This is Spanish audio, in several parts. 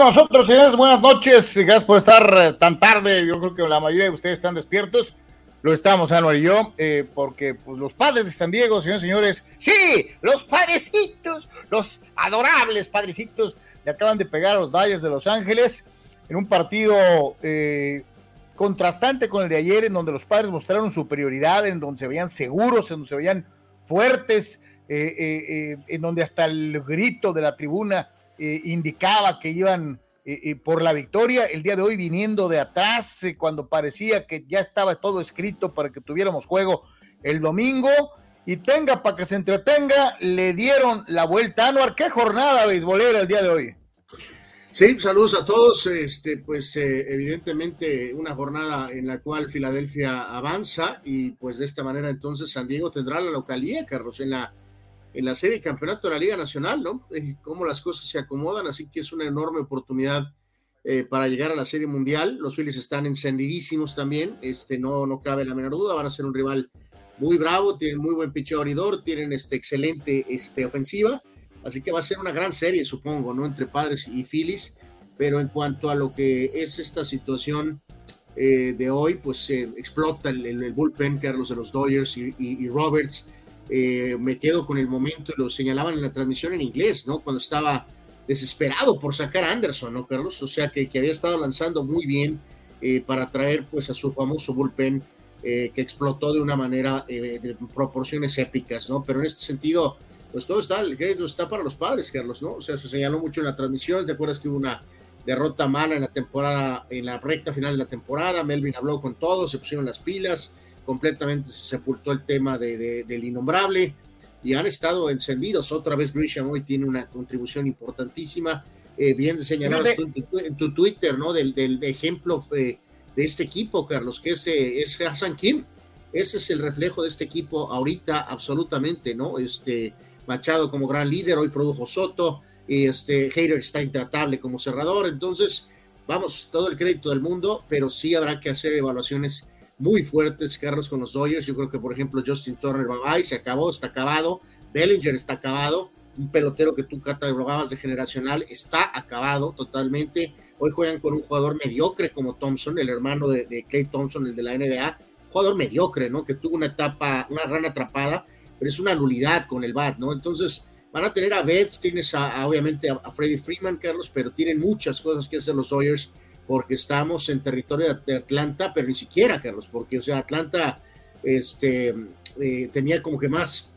con nosotros, señores? Buenas noches. Gracias por estar eh, tan tarde. Yo creo que la mayoría de ustedes están despiertos. Lo estamos, Anuar y yo, eh, porque pues, los padres de San Diego, señores y señores, sí, los padrecitos, los adorables padrecitos, le acaban de pegar a los Dyers de Los Ángeles en un partido eh, contrastante con el de ayer, en donde los padres mostraron superioridad, en donde se veían seguros, en donde se veían fuertes, en donde hasta el grito de la tribuna eh, indicaba que iban eh, eh, por la victoria. El día de hoy viniendo de atrás, cuando parecía que ya estaba todo escrito para que tuviéramos juego el domingo. Y tenga para que se entretenga, le dieron la vuelta. Anuar, ¿qué jornada beisbolera el día de hoy? Sí, saludos a todos. Este, pues evidentemente una jornada en la cual Filadelfia avanza y pues de esta manera entonces San Diego tendrá la localía, Carlos, en la en la serie de campeonato de la Liga Nacional, ¿no? Eh, cómo las cosas se acomodan, así que es una enorme oportunidad eh, para llegar a la serie mundial. Los Phillies están encendidísimos también, este, no, no cabe la menor duda, van a ser un rival muy bravo, tienen muy buen picheo abridor, tienen este, excelente este, ofensiva, así que va a ser una gran serie, supongo, ¿no? Entre padres y Phillies, pero en cuanto a lo que es esta situación eh, de hoy, pues explota el, bullpen, Carlos de los Dodgers y Roberts eh, me quedo con el momento, lo señalaban en la transmisión en inglés, ¿no? Cuando estaba desesperado por sacar a Anderson, ¿no, Carlos? O sea, que, que había estado lanzando muy bien eh, para traer pues a su famoso bullpen eh, que explotó de una manera de proporciones épicas, ¿no? Pero en este sentido, pues todo está, el crédito está para los padres, Carlos, ¿no? O sea, se señaló mucho en la transmisión, ¿te acuerdas que hubo una derrota mala en la temporada, en la recta final de la temporada? Melvin habló con todos, se pusieron las pilas, completamente se sepultó el tema de, del innombrable y han estado encendidos. Otra vez Grisham hoy tiene una contribución importantísima. Eh, bien señalado en, tu, Twitter, ¿no? Del, del ejemplo de, de, este equipo, Carlos, que es, eh, es Hassan Kim. Ese es el reflejo de este equipo ahorita, absolutamente, ¿no? Este Machado como gran líder, hoy produjo Soto, y este Hater está intratable como cerrador. Entonces, vamos, todo el crédito del mundo, pero sí habrá que hacer evaluaciones muy fuertes, Carlos, con los Dodgers. Yo creo que, por ejemplo, Justin Turner va se acabó, está acabado. Bellinger está acabado. Un pelotero que tú catalogabas de generacional está acabado totalmente. Hoy juegan con un jugador mediocre como Thompson, el hermano de, de Clay Thompson, el de la NBA. jugador mediocre, ¿no? Que tuvo una etapa, una gran atrapada, pero es una nulidad con el bat, ¿no? Entonces, van a tener a Betts, tienes a, obviamente a, Freddie Freeman, Carlos, pero tienen muchas cosas que hacer los Dodgers porque estamos en territorio de Atlanta, pero ni siquiera, Carlos, porque, o sea, Atlanta este, eh, tenía como que más,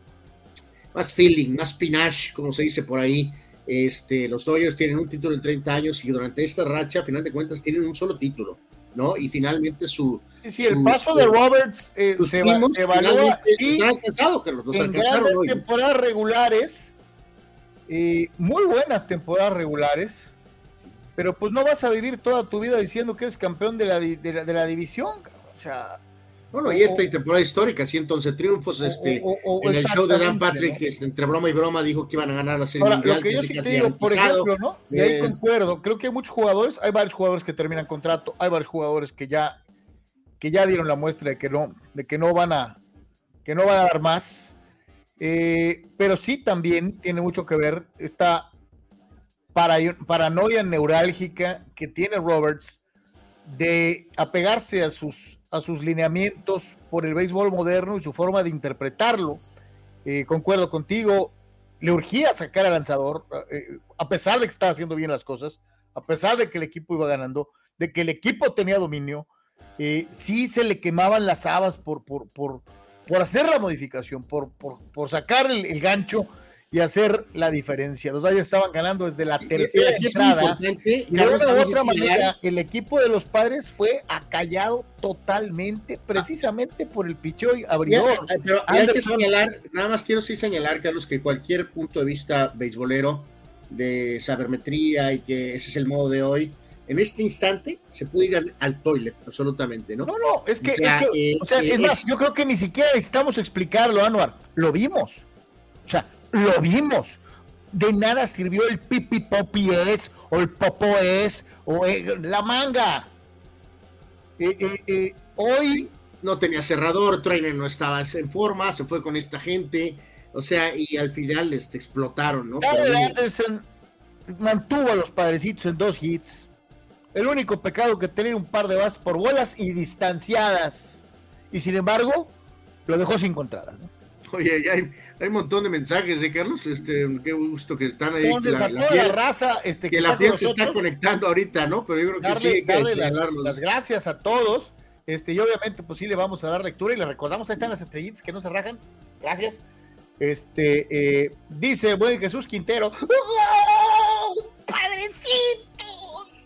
más feeling, más pinache, como se dice por ahí. Este, los Dodgers tienen un título en 30 años y durante esta racha, a final de cuentas, tienen un solo título, ¿no? Y finalmente su... Sí, el paso de Roberts eh, se, se, evalúa y Carlos, en grandes temporadas regulares, eh, muy buenas temporadas regulares, pero pues no vas a vivir toda tu vida diciendo que eres campeón de la, de la, división, o sea... Bueno, y esta temporada histórica, 111 triunfos, este, en el show de Dan Patrick, este, entre broma y broma, dijo que iban a ganar la Serie Mundial. Lo que yo sí te digo, por ejemplo, ¿no? Y ahí concuerdo, creo que hay muchos jugadores, hay varios jugadores que terminan contrato, hay varios jugadores que ya, que ya dieron la muestra de que no, de que no van a, que no van a dar más, eh, pero sí también tiene mucho que ver esta para, paranoia neurálgica que tiene Roberts de apegarse a sus, a sus lineamientos por el béisbol moderno y su forma de interpretarlo. Eh, concuerdo contigo, le urgía sacar al lanzador, eh, a pesar de que estaba haciendo bien las cosas, a pesar de que el equipo iba ganando, de que el equipo tenía dominio, eh, sí se le quemaban las habas por, por, por, por hacer la modificación, por, por sacar el, el gancho y hacer la diferencia. Los Dodgers estaban ganando desde la tercera entrada. Y de otra manera, el equipo de los padres fue acallado totalmente, precisamente por el pichó abridor. pero hay que señalar, nada más quiero sí señalar, Carlos, que cualquier punto de vista beisbolero, de sabermetría y que ese es el modo de hoy, en este instante se puede ir al, toilet, absolutamente, ¿no? No, no, es que, es, que, o sea, eh, es más, yo creo que ni siquiera necesitamos explicarlo, Anuar, lo vimos. O sea, lo vimos. De nada sirvió el pipi popi es, o el popo es, o eh, la manga. Eh, eh, hoy. No tenía cerrador, Trainer no estaba en forma, se fue con esta gente. O sea, y al final este, explotaron, ¿no? Anderson mantuvo a los padrecitos en dos hits. El único pecado que tenía un par de bases por bolas y distanciadas. Y sin embargo, lo dejó sin contradas. Oye, ya hay, hay, un montón de mensajes, ¿eh, Carlos? Este, qué gusto que están ahí. Entonces, la, a toda la, raza este, que, la fiel se está conectando ahorita, ¿no? Pero yo creo que darle, sí. darle las, las, gracias a todos. Este, y obviamente, pues sí, le vamos a dar lectura y le recordamos, ahí están las estrellitas que no se rajan. Gracias. Este, eh, dice buen Jesús Quintero. ¡Oh, ¡Padrecitos!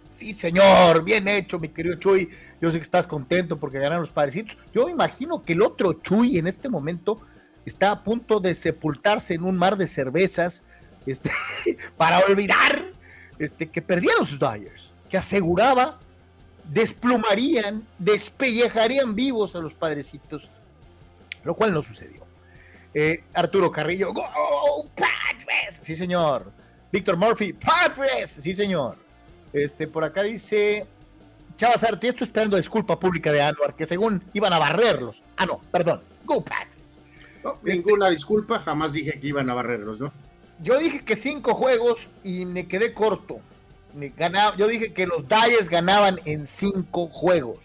Sí, señor, bien hecho, mi querido Chuy. Yo sé que estás contento porque ganaron los padrecitos. Yo me imagino que el otro Chuy en este momento está a punto de sepultarse en un mar de cervezas este, para olvidar este, que perdieron sus Dodgers, que aseguraba desplumarían, despellejarían vivos a los padrecitos, lo cual no sucedió. Eh, Arturo Carrillo, ¡Go Padres! Sí, señor. Víctor Murphy, Padres, sí, señor. Este, por acá dice Chavas Arti, esto esperando disculpa pública de Anuar, que según iban a barrerlos. Ah, no, perdón. Go Padres. Ninguna disculpa, jamás dije que iban a barrerlos, ¿no? Yo dije que cinco juegos y me quedé corto. Me ganaba, yo dije que los Dyers ganaban en cinco juegos.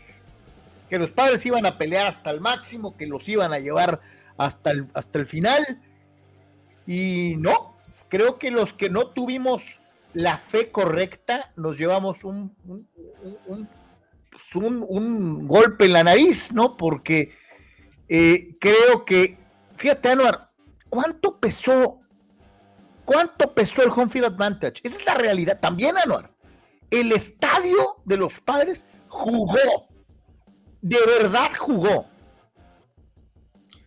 Que los padres iban a pelear hasta el máximo, que los iban a llevar hasta el, hasta el final. Y no, creo que los que no tuvimos la fe correcta nos llevamos un, un, un, pues un golpe en la nariz, ¿no? Porque eh, creo que, fíjate, Anuar, ¿cuánto pesó? ¿Cuánto pesó el home field advantage? Esa es la realidad. También, Anuar, el estadio de los padres jugó. De verdad jugó.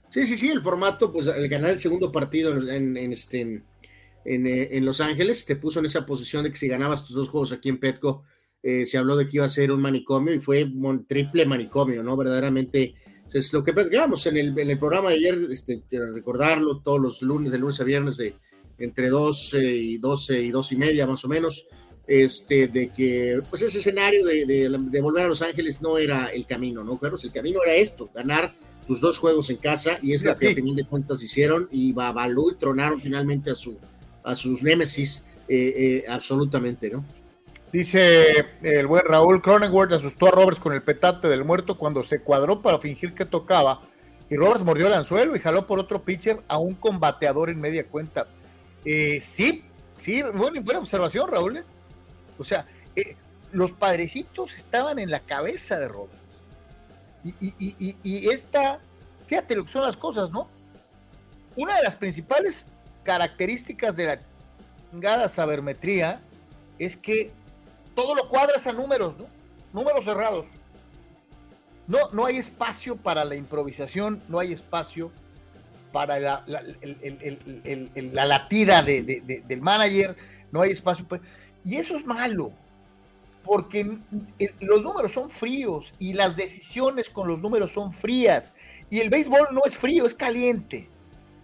Sí, sí, sí, el formato, pues el ganar el segundo partido en, este, eh, en, Los Ángeles te puso en esa posición de que si ganabas tus dos juegos aquí en Petco, eh, se habló de que iba a ser un manicomio y fue un triple manicomio, ¿no? Verdaderamente, es lo que platicábamos en el, en el programa de ayer, este, recordarlo todos los lunes, de lunes a viernes, de entre 12 y 12 y 2 y media más o menos, este, de que pues ese escenario de, de, volver a Los Ángeles no era el camino, ¿no, Carlos? El camino era esto, ganar tus dos juegos en casa y es lo que a final de cuentas hicieron y Babalu y tronaron finalmente a, su, a sus némesis eh, eh, absolutamente, ¿no? Dice el buen Raúl Cronenworth asustó a Roberts con el petate del muerto cuando se cuadró para fingir que tocaba y Roberts mordió el anzuelo y jaló por otro pitcher a un combateador en media cuenta. Eh, sí, sí, buena, observación, Raúl. O sea, los padrecitos estaban en la cabeza de Roberts. Y, esta, fíjate lo que son las cosas, ¿no? Una de las principales características de la chingada sabermetría es que todo lo cuadras a números, ¿no? Números cerrados. No, no hay espacio para la improvisación, no hay espacio para la, la, latida del manager, no hay espacio. y eso es malo porque los números son fríos y las decisiones con los números son frías. Y el béisbol no es frío, es caliente.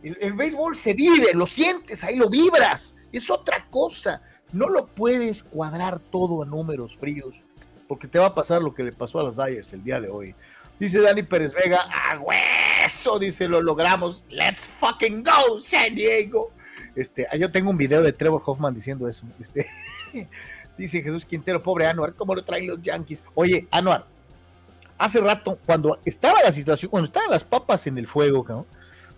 El, béisbol se vive, lo sientes, ahí lo vibras. Es otra cosa. No lo puedes cuadrar todo a números fríos, porque te va a pasar lo que le pasó a los Dyers el día de hoy. Dice Dani Pérez Vega, a hueso, dice, lo logramos. Let's fucking go, San Diego. Este, ah, yo tengo un video de Trevor Hoffman diciendo eso. Este, Dice Jesús Quintero, pobre Anuar, ¿cómo lo traen los Yankees? Oye, Anuar, hace rato, cuando estaba la situación, cuando estaban las papas en el fuego,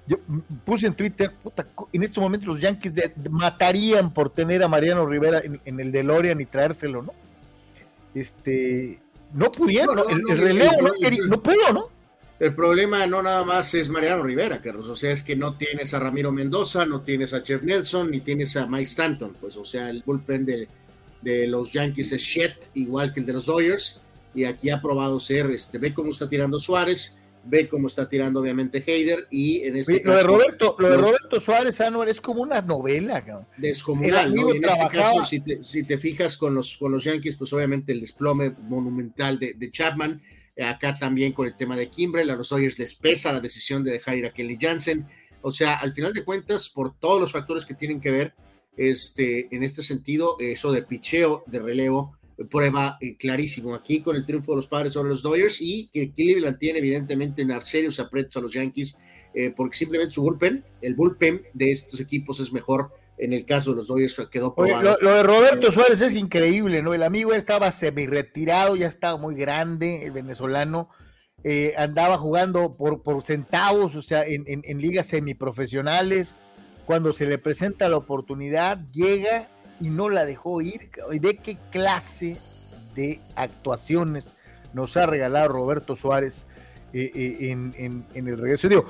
yo puse en Twitter, puta, en este momento los Yankees matarían por tener a Mariano Rivera en, el DeLorean y traérselo, ¿no? Este, no pudieron, no, el, relevo no, no pudo, ¿no? El problema no nada más es Mariano Rivera, Carlos, o sea, es que no tienes a Ramiro Mendoza, no tienes a Chef Nelson, ni tienes a Mike Stanton, pues, o sea, el bullpen de de los Yankees es shit, igual que el de los Dodgers, y aquí ha probado ser, este, ve cómo está tirando Suárez, ve cómo está tirando obviamente Heider, y en este lo De Roberto, lo de Roberto Suárez, Anuar, es como una novela, cabrón. Descomunal, ¿no? en este caso, si te, si te, fijas con los, con los Yankees, pues obviamente el desplome monumental de, de Chapman, acá también con el tema de Kimbrel, a los Dodgers les pesa la decisión de dejar ir a Kelly Jansen, o sea, al final de cuentas, por todos los factores que tienen que ver, este, en este sentido, eso de picheo, de relevo, prueba eh, clarísimo aquí con el triunfo de los padres sobre los Dodgers y que Cleveland tiene evidentemente en serios aprietos a los Yankees eh, porque simplemente su bullpen, el bullpen de estos equipos es mejor En el caso de los Dodgers quedó probado. lo, de Roberto Suárez es increíble, ¿no? El amigo estaba semi-retirado, ya estaba muy grande, el venezolano. Eh, andaba jugando por, por centavos, o sea, en, en, en ligas semiprofesionales. Cuando se le presenta la oportunidad, llega y no la dejó ir. Y ve qué clase de actuaciones nos ha regalado Roberto Suárez eh, eh, en, el regreso. Digo,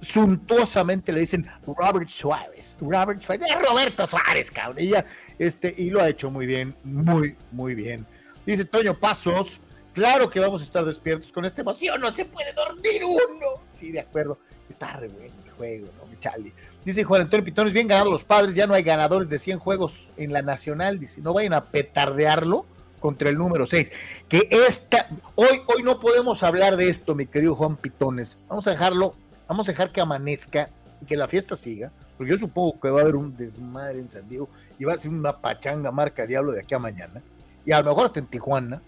suntuosamente le dicen Robert Suárez, Robert Suárez, Roberto Suárez, cabrón. Y, este, y lo ha hecho muy bien, muy, muy bien. Dice Toño Pasos, claro que vamos a estar despiertos con esta emoción, no se puede dormir uno. Sí, de acuerdo, está re bueno el juego, ¿no? Charlie. Dice Juan Antonio Pitones, bien ganados los padres, ya no hay ganadores de 100 juegos en la nacional, dice, no vayan a petardearlo contra el número 6. Que esta, hoy, hoy no podemos hablar de esto, mi querido Juan Pitones. Vamos a dejarlo, vamos a dejar que amanezca y que la fiesta siga, porque yo supongo que va a haber un desmadre en San Diego y va a ser una pachanga marca diablo de aquí a mañana. Y a lo mejor hasta en Tijuana.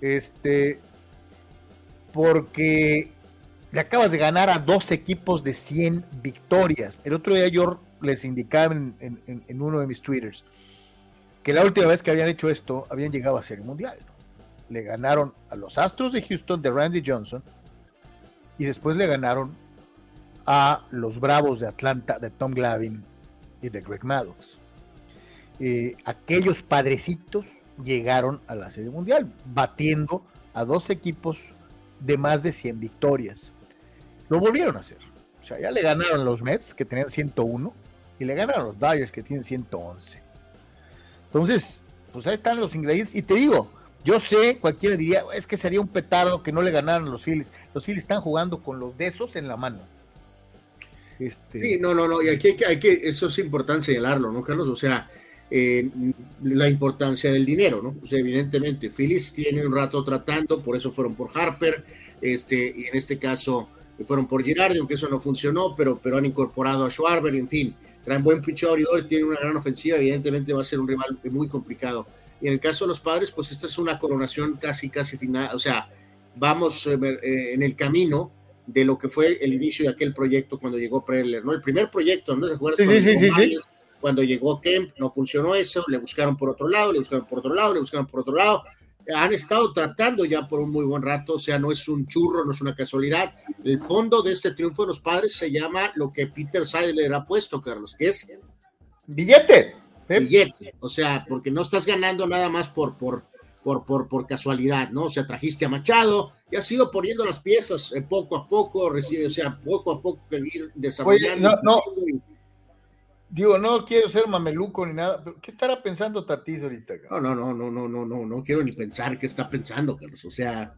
Este, porque le acabas de ganar a dos equipos de 100 victorias. El otro día yo les indicaba en, uno de mis twitters que la última vez que habían hecho esto habían llegado a Serie Mundial. Le ganaron a los Astros de Houston de Randy Johnson y después le ganaron a los Bravos de Atlanta de Tom Glavine y de Greg Maddox. Eh, aquellos padrecitos llegaron a la Serie Mundial, batiendo a dos equipos de más de 100 victorias. Lo volvieron a hacer. O sea, ya le ganaron los Mets, que tenían 101, y le ganaron los Dodgers, que tienen 111. Entonces, pues ahí están los ingredientes. Y te digo, yo sé, cualquiera diría, es que sería un petardo que no le ganaran los Phillies. Los Phillies están jugando con los de esos en la mano. Este... Sí, no, no, no, y aquí hay que, hay que, eso es importante señalarlo, ¿no, Carlos? O sea, eh, la importancia del dinero, ¿no? O sea, evidentemente, Phillies tiene un rato tratando, por eso fueron por Harper, este, y en este caso fueron por Girardi, aunque eso no funcionó, pero, pero han incorporado a Schwarber, en fin traen buen picho abridor, tiene una gran ofensiva, evidentemente va a ser un rival muy complicado. Y en el caso de los padres, pues esta es una coronación casi, casi final, o sea, vamos eh, eh, en el camino de lo que fue el inicio de aquel proyecto cuando llegó Preller, ¿no? El primer proyecto, ¿no? Sí, sí, sí, sí, Cuando llegó Kemp, no funcionó eso, le buscaron por otro lado, le buscaron por otro lado, le buscaron por otro lado, han estado tratando ya por un muy buen rato, o sea, no es un churro, no es una casualidad. El fondo de este triunfo de los padres se llama lo que Peter Seidler ha puesto, Carlos, que es billete. Billete, o sea, porque no estás ganando nada más por, por, por, por, por casualidad, ¿no? O sea, trajiste a Machado y has ido poniendo las piezas eh, poco a poco, recibe, o sea, poco a poco que ir desarrollando. no, Digo, no quiero ser mameluco ni nada, pero ¿qué estará pensando Tatis ahorita? No, no, no, no, no, no, no, no quiero ni pensar qué está pensando, Carlos. O sea,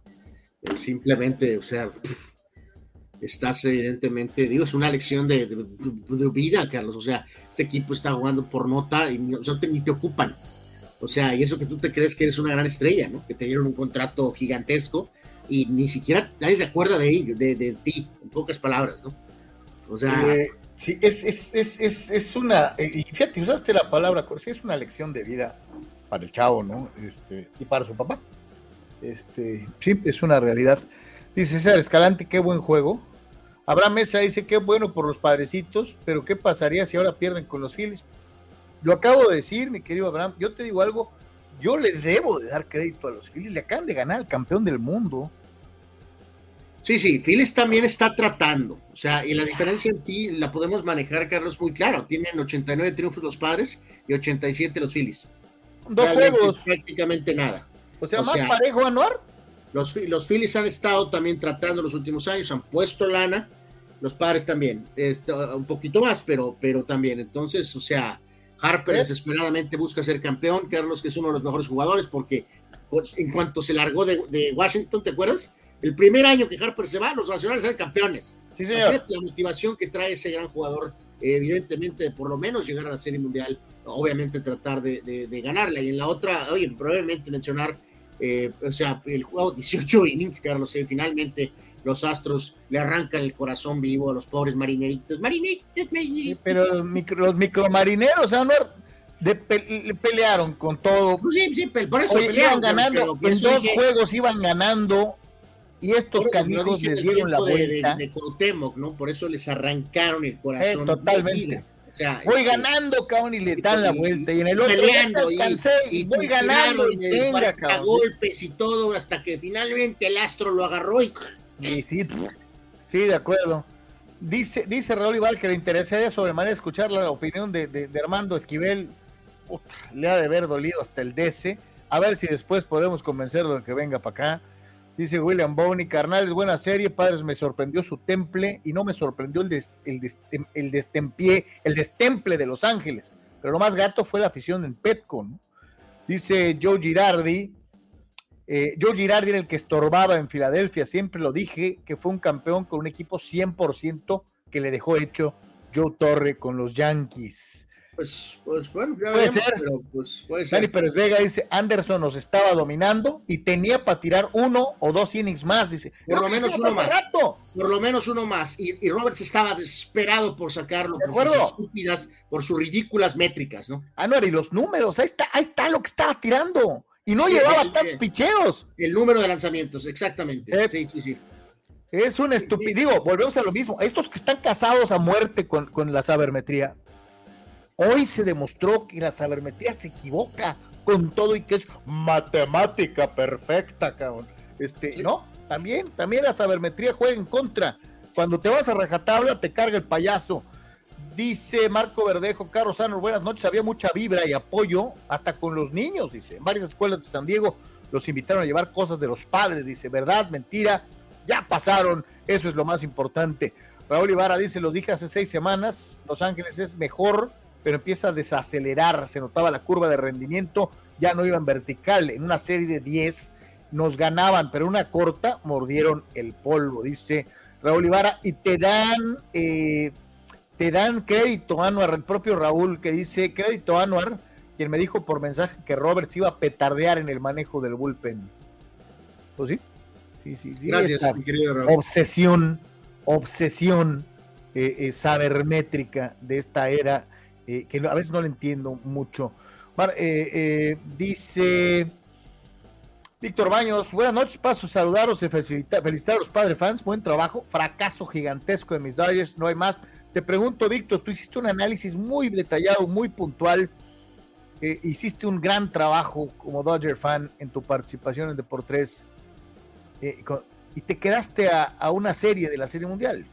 eh, simplemente, o sea, estás evidentemente, digo, es una lección de, vida, Carlos. O sea, este equipo está jugando por nota y o sea, ni te ocupan. O sea, y eso que tú te crees que eres una gran estrella, ¿no? Que te dieron un contrato gigantesco y ni siquiera nadie se acuerda de ello, de, de ti, en pocas palabras, ¿no? O sea. Eh, Sí, es, es, es, es, una, eh, y fíjate, usaste la palabra, sí, es una lección de vida para el chavo, ¿no? Este, y para su papá. Este, sí, es una realidad. Dice César Escalante, qué buen juego. Abraham Mesa dice, qué bueno por los padrecitos, pero ¿qué pasaría si ahora pierden con los Phillies? Lo acabo de decir, mi querido Abraham, yo te digo algo, yo le debo de dar crédito a los Phillies, le acaban de ganar al campeón del mundo. Sí, sí, Phillies también está tratando. O sea, y la diferencia en ti la podemos manejar, Carlos, muy claro. Tienen 89 triunfos los padres y 87 los Phillies. Dos juegos. prácticamente nada. O sea, más parejo, Anuar. Los, los Phillies han estado también tratando los últimos años, han puesto lana. Los padres también. un poquito más, pero, pero también. Entonces, o sea, Harper ¿Eh? desesperadamente busca ser campeón. Carlos, que es uno de los mejores jugadores, porque pues, en cuanto se largó de, de Washington, ¿te acuerdas? El primer año que Harper se va, los nacionales eran campeones. Sí, señor. La motivación que trae ese gran jugador, evidentemente, de por lo menos llegar a la Serie Mundial, obviamente tratar de, ganarla. Y en la otra, oye, probablemente mencionar, eh, o sea, el juego 18 innings, Carlos, eh, finalmente los Astros le arrancan el corazón vivo a los pobres marineritos. Marineritos, marineritos. Pero los, micro, los micromarineros, de pelearon con todo. Sí, sí, por eso pelearon, ganando. en dos juegos iban ganando y estos canijos les dieron la vuelta. De, ¿no? Por eso les arrancaron el corazón. totalmente. voy este, ganando, cabrón, y le dan la vuelta. Y, en el otro peleando, y, voy ganando y, cabrón. golpes y todo, hasta que finalmente el astro lo agarró y. sí, sí, de acuerdo. Dice, dice Raúl Ibar que le interesaría sobremanera escuchar la opinión de, de, Armando Esquivel. le ha de haber dolido hasta el DC. A ver si después podemos convencerlo de que venga para acá. Dice William Carnal Carnales, buena serie, padres, me sorprendió su temple y no me sorprendió el, el, el destempié, el destemple de Los Ángeles. Pero lo más gato fue la afición en Petco, Dice Joe Girardi, eh, Joe Girardi era el que estorbaba en Filadelfia, siempre lo dije, que fue un campeón con un equipo 100% que le dejó hecho Joe Torre con los Yankees. Pues, pues bueno, ya puede ser. Pero, pues, puede ser. Dani Pérez Vega dice, Anderson nos estaba dominando y tenía para tirar uno o dos innings más, dice. Por lo menos uno más. Por lo menos uno más. Y, Roberts estaba desesperado por sacarlo por sus estúpidas, por sus ridículas métricas, ¿no? Ah, no, y los números, ahí está, ahí está lo que estaba tirando. Y no llevaba tantos picheos. El número de lanzamientos, exactamente. sí, sí, sí. Es un estúpido. Digo, volvemos a lo mismo. Estos que están casados a muerte con, con la sabermetría, Hoy se demostró que la sabermetría se equivoca con todo y que es matemática perfecta, cabrón. Este, ¿no? También, también la sabermetría juega en contra. Cuando te vas a rajatabla, te carga el payaso. Dice Marco Verdejo, Carlos Sano, buenas noches. Había mucha vibra y apoyo, hasta con los niños, dice. En varias escuelas de San Diego los invitaron a llevar cosas de los padres, dice. Verdad, mentira, ya pasaron. Eso es lo más importante. Raúl Ibarra dice, los dije hace seis semanas, Los Ángeles es mejor pero empieza a desacelerar, se notaba la curva de rendimiento, ya no iba en vertical, en una serie de 10 nos ganaban, pero una corta mordieron el polvo, dice Raúl Ibarra, y te dan, eh, te dan crédito, Anuar, el propio Raúl, que dice, crédito Anuar, quien me dijo por mensaje que Roberts iba a petardear en el manejo del bullpen. ¿Pues sí? Sí, sí, sí. Gracias, mi querido Raúl. Obsesión, obsesión eh, eh, sabermétrica de esta era eh, que a veces no lo entiendo mucho. Eh, eh, dice Víctor Baños, buenas noches, paso a saludaros y felicitar, a los padres fans, buen trabajo, fracaso gigantesco de mis Dodgers, no hay más. Te pregunto, Víctor, tú hiciste un análisis muy detallado, muy puntual, hiciste un gran trabajo como Dodger fan en tu participación en Deportes y te quedaste a, a, una serie de la Serie Mundial.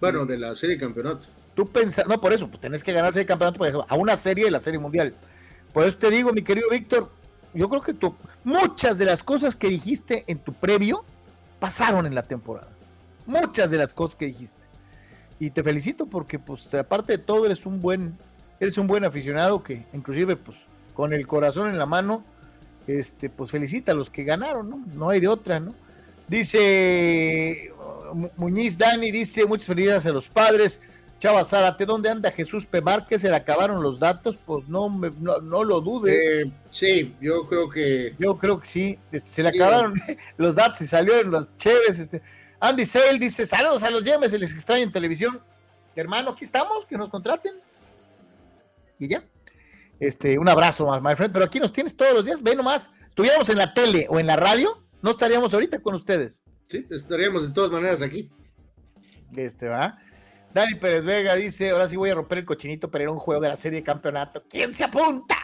Bueno, de la Serie Campeonato. Tú pensas, no por eso, pues tenés que ganarse el campeonato a una serie de la Serie Mundial. Por eso te digo, mi querido Víctor, yo creo que tú, muchas de las cosas que dijiste en tu previo pasaron en la temporada. Muchas de las cosas que dijiste. Y te felicito porque, pues, aparte de todo, eres un buen, eres un buen aficionado que, inclusive, pues, con el corazón en la mano, este, pues felicita a los que ganaron, ¿no? No hay de otra, ¿no? Dice Muñiz Dani, dice muchas felicidades a los padres. Chava Zárate, ¿dónde anda Jesús P. Márquez? ¿Se le acabaron los datos? Pues no, no, lo dudes. Eh, sí, yo creo que. Yo creo que sí. Este, se le acabaron los datos y salieron los chéves. Este. Andy Sale dice: Saludos a los Yemes, se les extraña en televisión. Hermano, aquí estamos, que nos contraten. Y ya. Este, un abrazo más, my friend. Pero aquí nos tienes todos los días. Ve nomás, estuviéramos en la tele o en la radio, no estaríamos ahorita con ustedes. Sí, estaríamos de todas maneras aquí. Este va. Dani Pérez Vega dice, ahora sí voy a romper el cochinito, pero era un juego de la serie de campeonato. ¿Quién se apunta?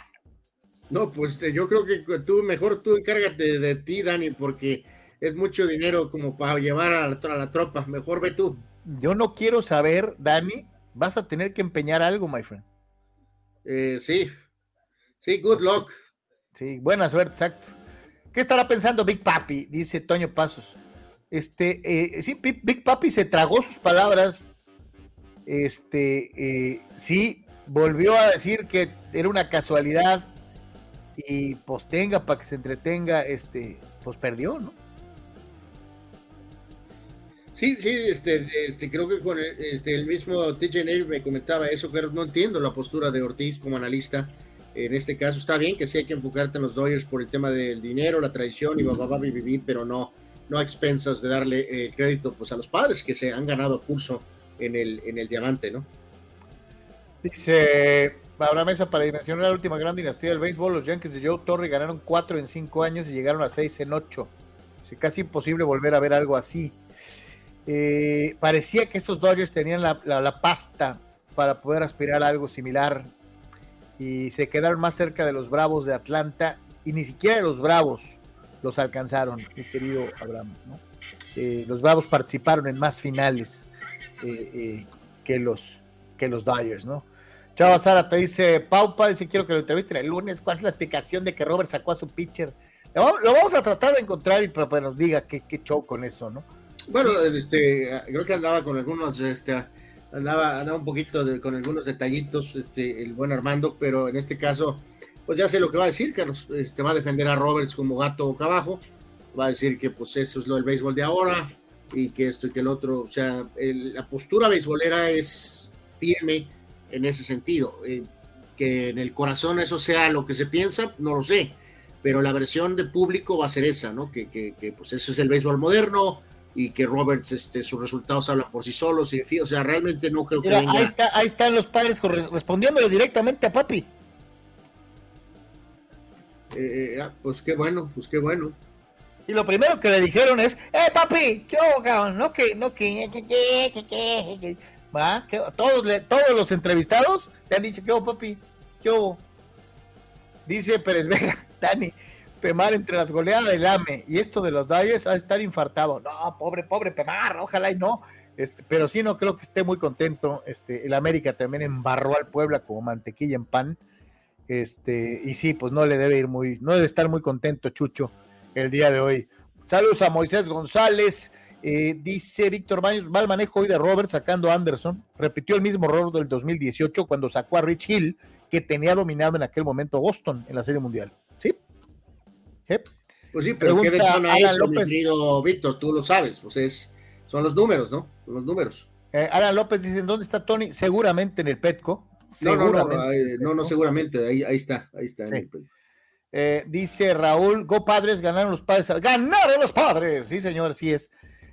No, pues eh, yo creo que tú mejor tú encárgate de, ti, Dani, porque es mucho dinero como para llevar a la, tropa. Mejor ve tú. Yo no quiero saber, Dani, vas a tener que empeñar algo, my friend. Eh, sí, sí, good luck. Sí, buena suerte, exacto. ¿Qué estará pensando Big Papi? Dice Toño Pasos. Este, eh, sí, Big Papi se tragó sus palabras este, eh, sí, volvió a decir que era una casualidad y pues tenga para que se entretenga, este, pues perdió, ¿no? Sí, sí, este, este, creo que con el, este, el mismo TJ me comentaba eso, pero no entiendo la postura de Ortiz como analista. En este caso está bien que sí hay que enfocarte en los Dodgers por el tema del dinero, la tradición y va, vivir, pero no, no a expensas de darle eh, crédito pues a los padres que se han ganado curso en el, en el diamante, ¿no? Dice Abraham Mesa, para dimensionar la última gran dinastía del béisbol, los Yankees de Joe Torre ganaron cuatro en cinco años y llegaron a seis en ocho. Es casi imposible volver a ver algo así. Eh, parecía que estos Dodgers tenían la, pasta para poder aspirar a algo similar y se quedaron más cerca de los Bravos de Atlanta y ni siquiera los Bravos los alcanzaron, mi querido Abraham. Eh, los Bravos participaron en más finales eh, eh, que, los, que los Dyers, ¿no? Chava Sara te dice, Paupa, dice, quiero que lo entrevisten el lunes, ¿cuál es la explicación de que Robert sacó a su pitcher? Lo, vamos a tratar de encontrar y para que nos diga qué, qué show con eso, ¿no? Bueno, este, creo que andaba con algunos, este, andaba, andaba un poquito con algunos detallitos, este, el buen Armando, pero en este caso, pues ya sé lo que va a decir, que este, va a defender a Roberts como gato boca abajo, va a decir que pues eso es lo del béisbol de ahora y que esto y que el otro, o sea, la postura beisbolera es firme en ese sentido, eh, que en el corazón eso sea lo que se piensa, no lo sé, pero la versión de público va a ser esa, ¿no? Que, que, que pues eso es el béisbol moderno, y que Roberts, este, sus resultados hablan por sí solos, y, o sea, realmente no creo que ahí, está, ahí están los padres respondiéndole directamente a papi. Eh, eh, ah, pues qué bueno, pues qué bueno. Y lo primero que le dijeron es, ¡eh, papi! ¿Qué hubo, No que, no que, que, que, que, ¿Va? Todos, todos los entrevistados le han dicho, ¿qué hubo, papi? ¿Qué hubo? Dice Pérez Vega, Dani, Pemar entre las goleadas del AME y esto de los Dyers a estar infartado. No, pobre, pobre Pemar, ojalá y no. Este, pero sí no creo que esté muy contento. Este, el América también embarró al Puebla como mantequilla en pan. Este, y sí, pues no le debe ir muy, no debe estar muy contento Chucho el día de hoy. Saludos a Moisés González. Eh, dice Víctor Baños, mal manejo hoy de Robert sacando a Anderson. Repitió el mismo error del 2018 cuando sacó a Rich Hill, que tenía dominado en aquel momento Boston en la Serie Mundial. ¿Sí? Pues sí, pero ¿qué detona eso, mi querido Víctor? Tú lo sabes, pues es, son los números, ¿no? Son los números. Eh, Alan López dice, ¿dónde está Tony? Seguramente en el Petco. No, no, no, no, no, seguramente, ahí, ahí está, ahí está. Eh, dice Raúl, Go Padres, ganaron los padres. ¡Ganaron los padres! Sí, señor, sí es.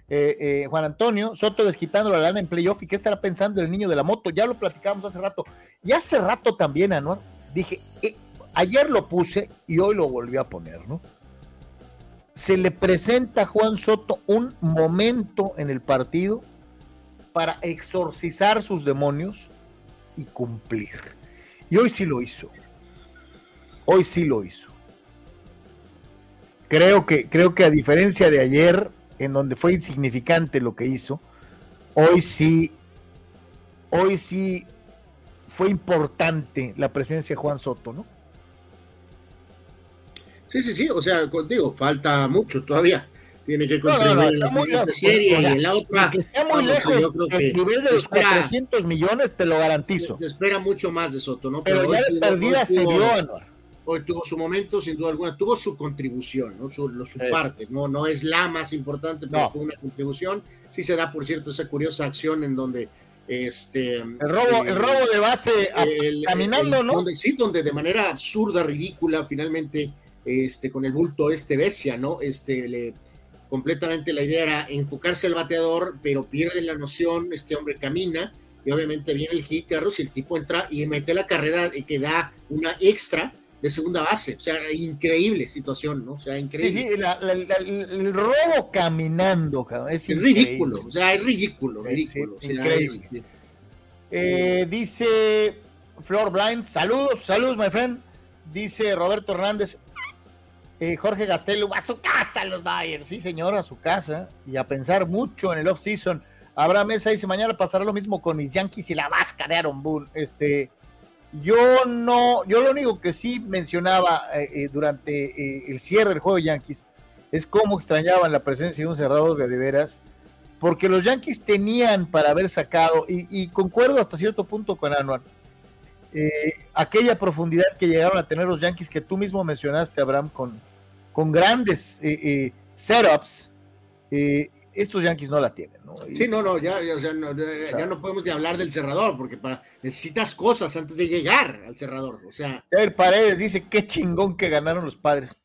Eh, Juan Antonio, Soto desquitando la lana en playoff. ¿Y qué estará pensando el niño de la moto? Ya lo platicamos hace rato. Y hace rato también, Anuar, dije, ayer lo puse y hoy lo volví a poner, ¿no? Se le presenta a Juan Soto un momento en el partido para exorcizar sus demonios y cumplir. Y hoy sí lo hizo. Hoy sí lo hizo. Creo que, creo que a diferencia de ayer, en donde fue insignificante lo que hizo, hoy sí, hoy sí fue importante la presencia de Juan Soto, ¿no? Sí, sí, sí, o sea, contigo, falta mucho todavía. Tiene que contribuir en la serie y en la otra. Que está muy lejos, yo creo que el nivel de los 400 millones te lo garantizo. Se, espera mucho más de Soto, ¿no? Pero, ya la perdida se dio, Hoy tuvo su momento, sin duda alguna, tuvo su contribución, ¿no? Su, su parte, ¿no? No es la más importante, pero fue una contribución. Sí se da, por cierto, esa curiosa acción en donde este el robo, el robo de base caminando, ¿no? sí, donde de manera absurda, ridícula, finalmente este, con el bulto este Besia, ¿no? Este, le, completamente la idea era enfocarse al bateador, pero pierde la noción, este hombre camina, y obviamente viene el hit, Carlos, y el tipo entra y mete la carrera que da una extra de segunda base. O sea, increíble situación, ¿no? O sea, increíble. Sí, sí, el robo caminando, es, es ridículo, o sea, es ridículo, ridículo. increíble. Eh, dice Flor Blind, saludos, saludos, my friend. Dice Roberto Hernández, eh, Jorge Gastelo a su casa los Dyers, sí señor, a su casa y a pensar mucho en el off-season. Habrá mesa dice mañana pasará lo mismo con mis Yankees y la vasca de Aaron Boone. Este, yo no, yo lo único que sí mencionaba eh, eh, durante el cierre del juego de Yankees es cómo extrañaban la presencia de un cerrador de de veras, porque los Yankees tenían para haber sacado, y, concuerdo hasta cierto punto con Anuar, aquella profundidad que llegaron a tener los Yankees que tú mismo mencionaste, Abraham, con, con grandes eh, eh, setups, eh, estos Yankees no la tienen. ¿no? sí, no, no, ya, ya, no, ya, no podemos ni hablar del cerrador, porque para, necesitas cosas antes de llegar al cerrador. O sea, el Paredes dice qué chingón que ganaron los padres.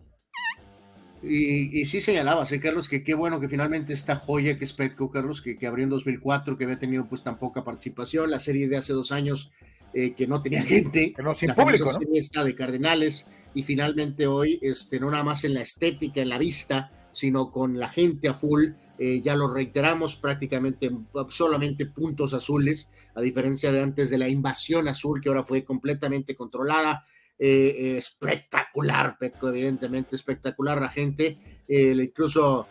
Y, y sí señalaba, sé Carlos, que qué bueno que finalmente esta joya que es Petco, Carlos, que, que abrió en 2004, que había tenido pues tan poca participación, la serie de hace dos años que no tenía gente, que no, sin público, ¿no? esta de Cardenales, y finalmente hoy, este, no nada más en la estética, en la vista, sino con la gente a full, eh, ya lo reiteramos, prácticamente solamente puntos azules, a diferencia de antes de la invasión azul, que ahora fue completamente controlada. Eh, espectacular, Petco, evidentemente espectacular la gente, incluso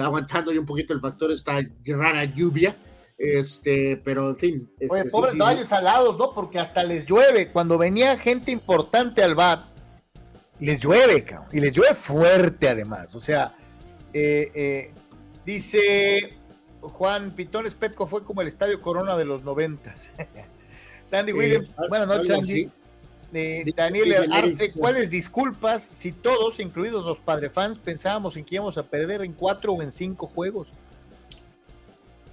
aguantando y un poquito el factor esta rara lluvia, este, pero en fin. Este, pobres valles alados, ¿no? Porque hasta les llueve. Cuando venía gente importante al bar, les llueve, cabrón, y les llueve fuerte además. O sea, eh, Dice Juan Pitones Petco fue como el Estadio Corona de los noventas. Sandy eh, Williams, buenas noches, Sandy. Daniel Arce, ¿cuáles disculpas si todos, incluidos los padre fans, pensábamos en que íbamos a perder en cuatro o en cinco juegos?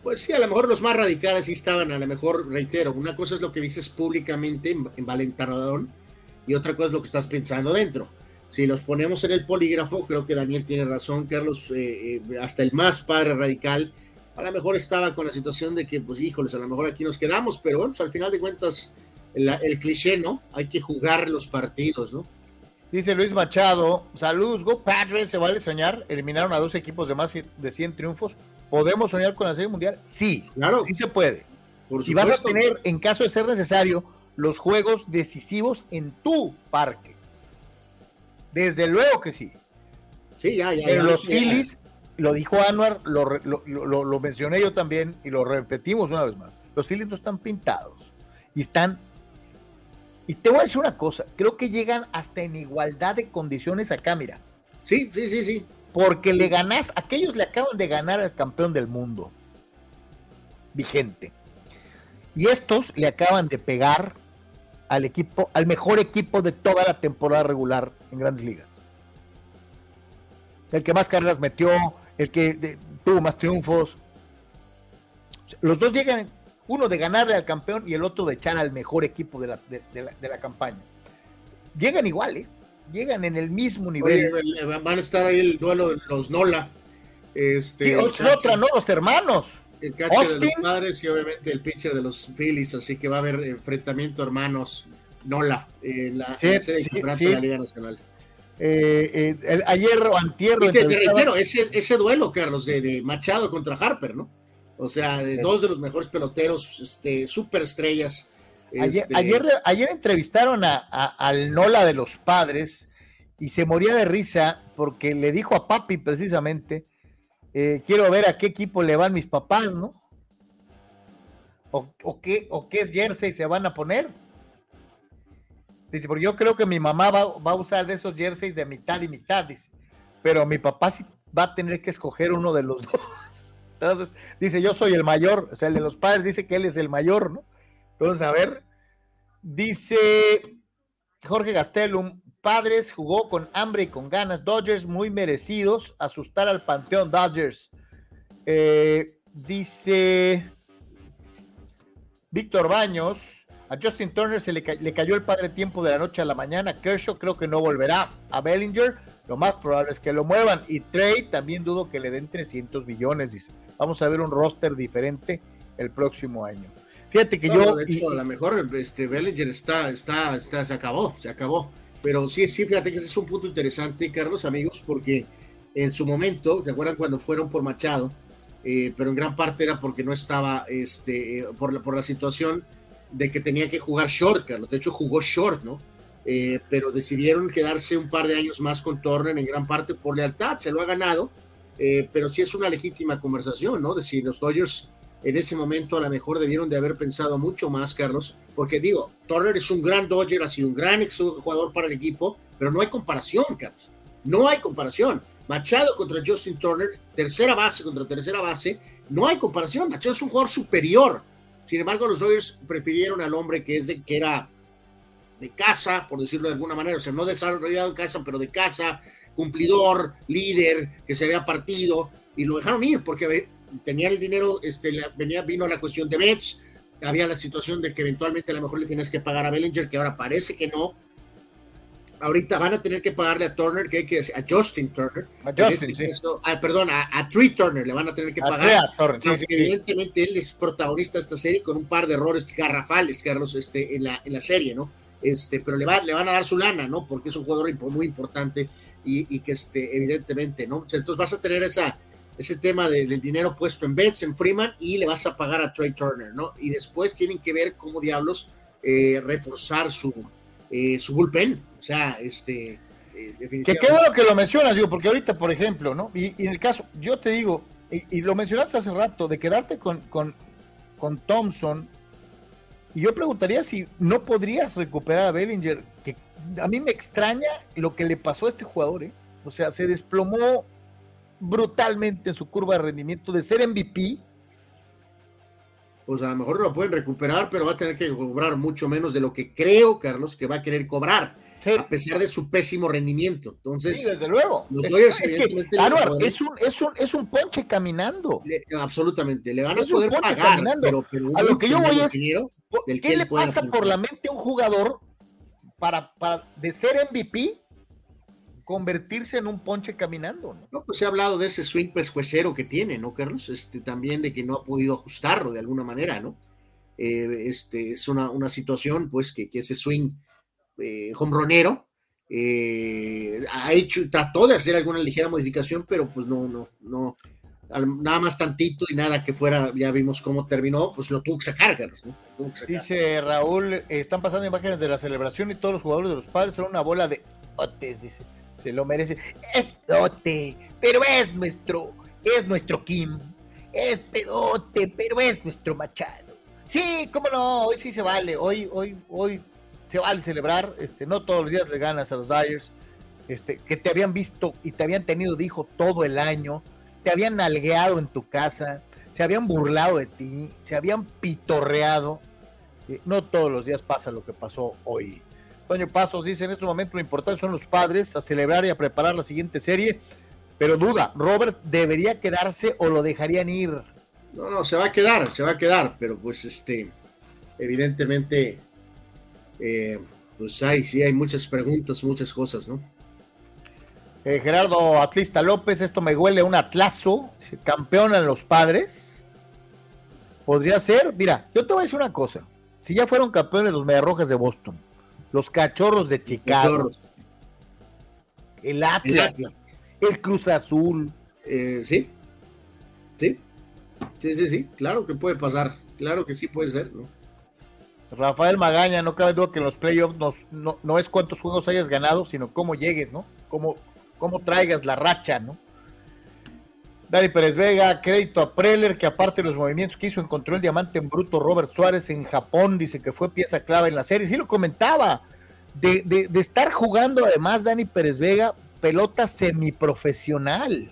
Pues sí, a lo mejor los más radicales sí estaban, a lo mejor, reitero, una cosa es lo que dices públicamente en, en y otra cosa es lo que estás pensando dentro si los ponemos en el polígrafo, creo que Daniel tiene razón, Carlos, eh, eh, hasta el más padre radical, a lo mejor estaba con la situación de que, pues híjoles, a lo mejor aquí nos quedamos, pero bueno, pues, al final de cuentas, el, cliché, ¿no? Hay que jugar los partidos, ¿no? Dice Luis Machado, saludos, Go Padres, se vale soñar, eliminaron a dos equipos de más de 100 triunfos, ¿podemos soñar con la Serie Mundial? Sí, claro. Sí se puede. y vas a tener, en caso de ser necesario, los juegos decisivos en tu parque. Desde luego que sí. Sí, ya, ya. Pero los Phillies, lo dijo Anwar, lo, lo, mencioné yo también y lo repetimos una vez más. Los Phillies no están pintados y están. Y te voy a decir una cosa, creo que llegan hasta en igualdad de condiciones acá, mira. Sí, sí, sí, sí. Porque le ganás, aquellos le acaban de ganar al campeón del mundo vigente. Y estos le acaban de pegar al equipo, al mejor equipo de toda la temporada regular en grandes ligas. El que más carreras metió, el que tuvo más triunfos. Los dos llegan, uno de ganarle al campeón y el otro de echar al mejor equipo de la, de, la, campaña. Llegan igual, ¿eh? Llegan en el mismo nivel. van a estar ahí el duelo de los Nola. Este, otra, ¿no? Los hermanos. El catcher de los padres y obviamente el pitcher de los Phillies, así que va a haber enfrentamiento hermanos Nola en la, serie de la Liga Nacional. Eh, eh, ayer o antier. Y te, reitero, ese, ese, duelo, Carlos, de, Machado contra Harper, ¿no? O sea, de dos de los mejores peloteros, este, superestrellas. Ayer, este, ayer, ayer, entrevistaron a, al Nola de los padres y se moría de risa porque le dijo a Papi precisamente eh, quiero ver a qué equipo le van mis papás, ¿no? O, qué, o qué jersey se van a poner. Dice, porque yo creo que mi mamá va, a usar de esos jerseys de mitad y mitad, dice. Pero mi papá sí va a tener que escoger uno de los dos. Entonces, dice, yo soy el mayor. O sea, el de los padres dice que él es el mayor, ¿no? Entonces, a ver, dice Jorge Gastelum, Padres jugó con hambre y con ganas. Dodgers muy merecidos. Asustar al panteón Dodgers. Eh, dice Víctor Baños. A Justin Turner se le, cayó el padre tiempo de la noche a la mañana. Kershaw creo que no volverá. A Bellinger lo más probable es que lo muevan. Y Trey también dudo que le den 300 millones. Dice. Vamos a ver un roster diferente el próximo año. Fíjate que yo. De hecho, a lo mejor este Bellinger está, está, está, se acabó, se acabó. Pero sí, sí, fíjate que ese es un punto interesante, Carlos, amigos, porque en su momento, ¿te acuerdan cuando fueron por Machado? Eh, pero en gran parte era porque no estaba, este, eh, por, la, por la situación de que tenía que jugar short, Carlos. De hecho, jugó short, ¿no? Eh, pero decidieron quedarse un par de años más con Turner en gran parte por lealtad, se lo ha ganado, pero sí es una legítima conversación, ¿no? De si los Dodgers en ese momento a lo mejor debieron de haber pensado mucho más, Carlos, porque digo, Turner es un gran Dodger, ha sido un gran jugador para el equipo, pero no hay comparación, Carlos. No hay comparación. Machado contra Justin Turner, tercera base contra tercera base, no hay comparación. Machado es un jugador superior. Sin embargo, los Dodgers prefirieron al hombre que es de que era de casa, por decirlo de alguna manera, o sea, no desarrollado en casa, pero de casa, cumplidor, líder, que se había partido, y lo dejaron ir porque tenía el dinero, este, venía, vino la cuestión de Mets, había la situación de que eventualmente a lo mejor le tienes que pagar a Bellinger, que ahora parece que no. Ahorita van a tener que pagarle a Turner, que hay que a Justin Turner. A Justin, este sí. Ah, perdón, a, Tree Turner le van a tener que pagar. evidentemente él es protagonista de esta serie con un par de errores garrafales, Carlos, este, en la, en la serie, ¿no? Este, pero le, va, le van a dar su lana, ¿no? Porque es un jugador muy importante y, y que este, evidentemente, ¿no? Entonces vas a tener esa, ese tema del dinero puesto en Betts, en Freeman, y le vas a pagar a Trey Turner, ¿no? Y después tienen que ver cómo diablos eh, reforzar su, eh, su bullpen. O sea, este. definitivamente. Que qué bueno que lo mencionas, yo, porque ahorita, por ejemplo, ¿no? Y, en el caso, yo te digo, y, lo mencionaste hace rato, de quedarte con, con, con Thompson, y yo preguntaría si no podrías recuperar a Bellinger, que a mí me extraña lo que le pasó a este jugador, ¿eh? O sea, se desplomó brutalmente en su curva de rendimiento de ser MVP. Pues a lo mejor lo pueden recuperar, pero va a tener que cobrar mucho menos de lo que creo, Carlos, que va a querer cobrar. A pesar de su pésimo rendimiento. Entonces, sí, desde luego. Los es, es, un, es, un, es un ponche caminando. absolutamente. Le van a poder pagar. Pero, a lo que yo voy es. ¿Qué le pasa por la mente a un jugador para, para de ser MVP convertirse en un ponche caminando. ¿no? no, pues se ha hablado de ese swing pescuecero que tiene, ¿no, Carlos? Este, también de que no ha podido ajustarlo de alguna manera, ¿no? Eh, este, es una, una, situación, pues, que, que ese swing eh, hombronero eh, ha hecho, trató de hacer alguna ligera modificación, pero pues no, no, no, nada más tantito y nada que fuera, ya vimos cómo terminó, pues lo tuvo que sacar, Carlos. ¿no? Dice Raúl, están pasando imágenes de la celebración y todos los jugadores de los padres son una bola de otes, dice se lo merece. Es dote, pero es nuestro, es nuestro Kim. Es pedote, pero es nuestro Machado. Sí, cómo no, hoy sí se vale, hoy, hoy, hoy se vale celebrar, este, no todos los días le ganas a los Dyers, este, que te habían visto y te habían tenido dijo todo el año, te habían nalgueado en tu casa, se habían burlado de ti, se habían pitorreado. Eh, no todos los días pasa lo que pasó hoy. Toño Pasos dice, en este momento lo importante son los padres a celebrar y a preparar la siguiente serie, pero duda, ¿Robert debería quedarse o lo dejarían ir? No, no, se va a quedar, se va a quedar, pero pues este, evidentemente, eh, pues hay, sí hay muchas preguntas, muchas cosas, ¿no? Eh, Gerardo Atlista López, esto me huele a un atlazo, campeón en los padres. Podría ser, mira, yo te voy a decir una cosa, si ya fueron campeones los Mediarrojas de Boston, los cachorros de Chicago, El, Atlas, el Cruz Azul. Eh, sí, sí, sí, sí, sí, claro que puede pasar, claro que sí puede ser, ¿no? Rafael Magaña, no cabe duda que en los playoffs no, no, es cuántos juegos hayas ganado, sino cómo llegues, ¿no? Cómo, cómo traigas la racha, ¿no? Dani Pérez Vega, crédito a Preller, que aparte de los movimientos que hizo, encontró el diamante en bruto Robert Suárez en Japón, dice que fue pieza clave en la serie. Sí lo comentaba, de, estar jugando además Dani Pérez Vega, pelota semiprofesional.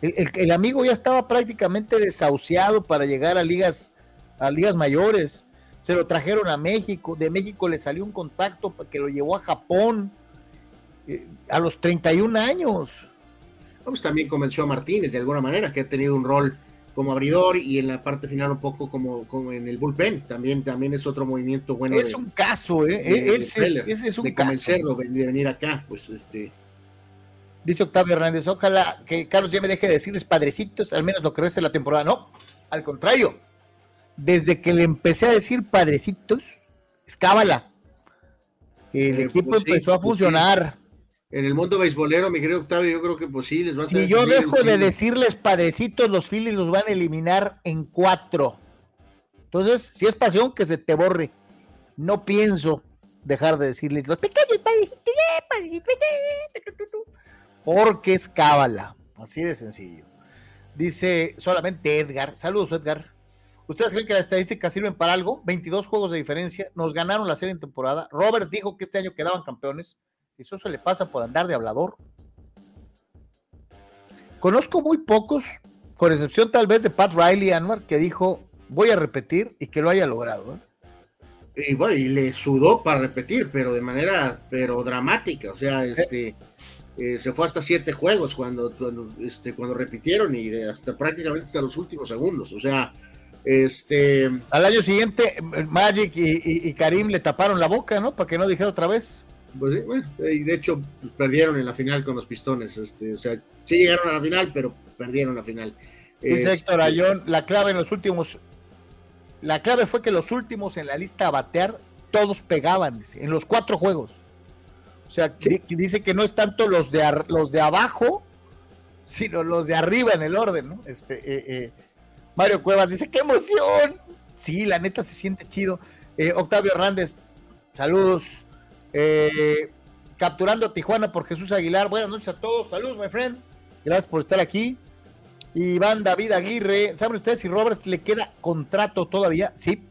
El, el, amigo ya estaba prácticamente desahuciado para llegar a ligas, a ligas mayores. Se lo trajeron a México, de México le salió un contacto que lo llevó a Japón eh, a los 31 años pues también convenció a Martínez de alguna manera, que ha tenido un rol como abridor y en la parte final un poco como, como en el bullpen. También, también es otro movimiento bueno. Es un caso, ¿eh? es, es, un de convencerlo de venir acá, pues este. Dice Octavio Hernández, ojalá que Carlos ya me deje de decirles padrecitos, al menos lo que resta de la temporada. No, al contrario. Desde que le empecé a decir padrecitos, escábala. El eh, equipo pues empezó a pues funcionar en el mundo beisbolero, mi querido Octavio, yo creo que pues sí, les va a Si yo dejo de decirles padecitos, los Phillies los van a eliminar en cuatro. Entonces, si es pasión, que se te borre. No pienso dejar de decirles los pequeños padecitos, porque es cábala. Así de sencillo. Dice solamente Edgar. Saludos, Edgar. ¿Ustedes creen que las estadísticas sirven para algo? 22 juegos de diferencia. Nos ganaron la serie en temporada. Roberts dijo que este año quedaban campeones. Eso se le pasa por andar de hablador. Conozco muy pocos, con excepción tal vez de Pat Riley Anwar, que dijo, voy a repetir y que lo haya logrado. ¿eh? Y bueno, y le sudó para repetir, pero de manera, pero dramática. O sea, este, eh, se fue hasta siete juegos cuando, este, cuando repitieron y hasta prácticamente hasta los últimos segundos. O sea, este. Al año siguiente, Magic y Karim le taparon la boca, ¿no? Para que no dijera otra vez. Pues sí, bueno, y de hecho perdieron en la final con los pistones. Este, o sea, sí llegaron a la final, pero perdieron la final. Dice Héctor este, Ayón, la clave en los últimos, la clave fue que los últimos en la lista a batear, todos pegaban, en los cuatro juegos. O sea, dice que no es tanto los de, los de abajo sino los de arriba en el orden, ¿no? Este, eh, eh, Mario Cuevas dice, ¡qué emoción! Sí, la neta se siente chido. Eh, Octavio Hernández, saludos. Capturando a Tijuana por Jesús Aguilar. Buenas noches a todos. Saludos, my friend. Gracias por estar aquí. Iván David Aguirre, ¿saben ustedes si Roberts le queda contrato todavía? Sí,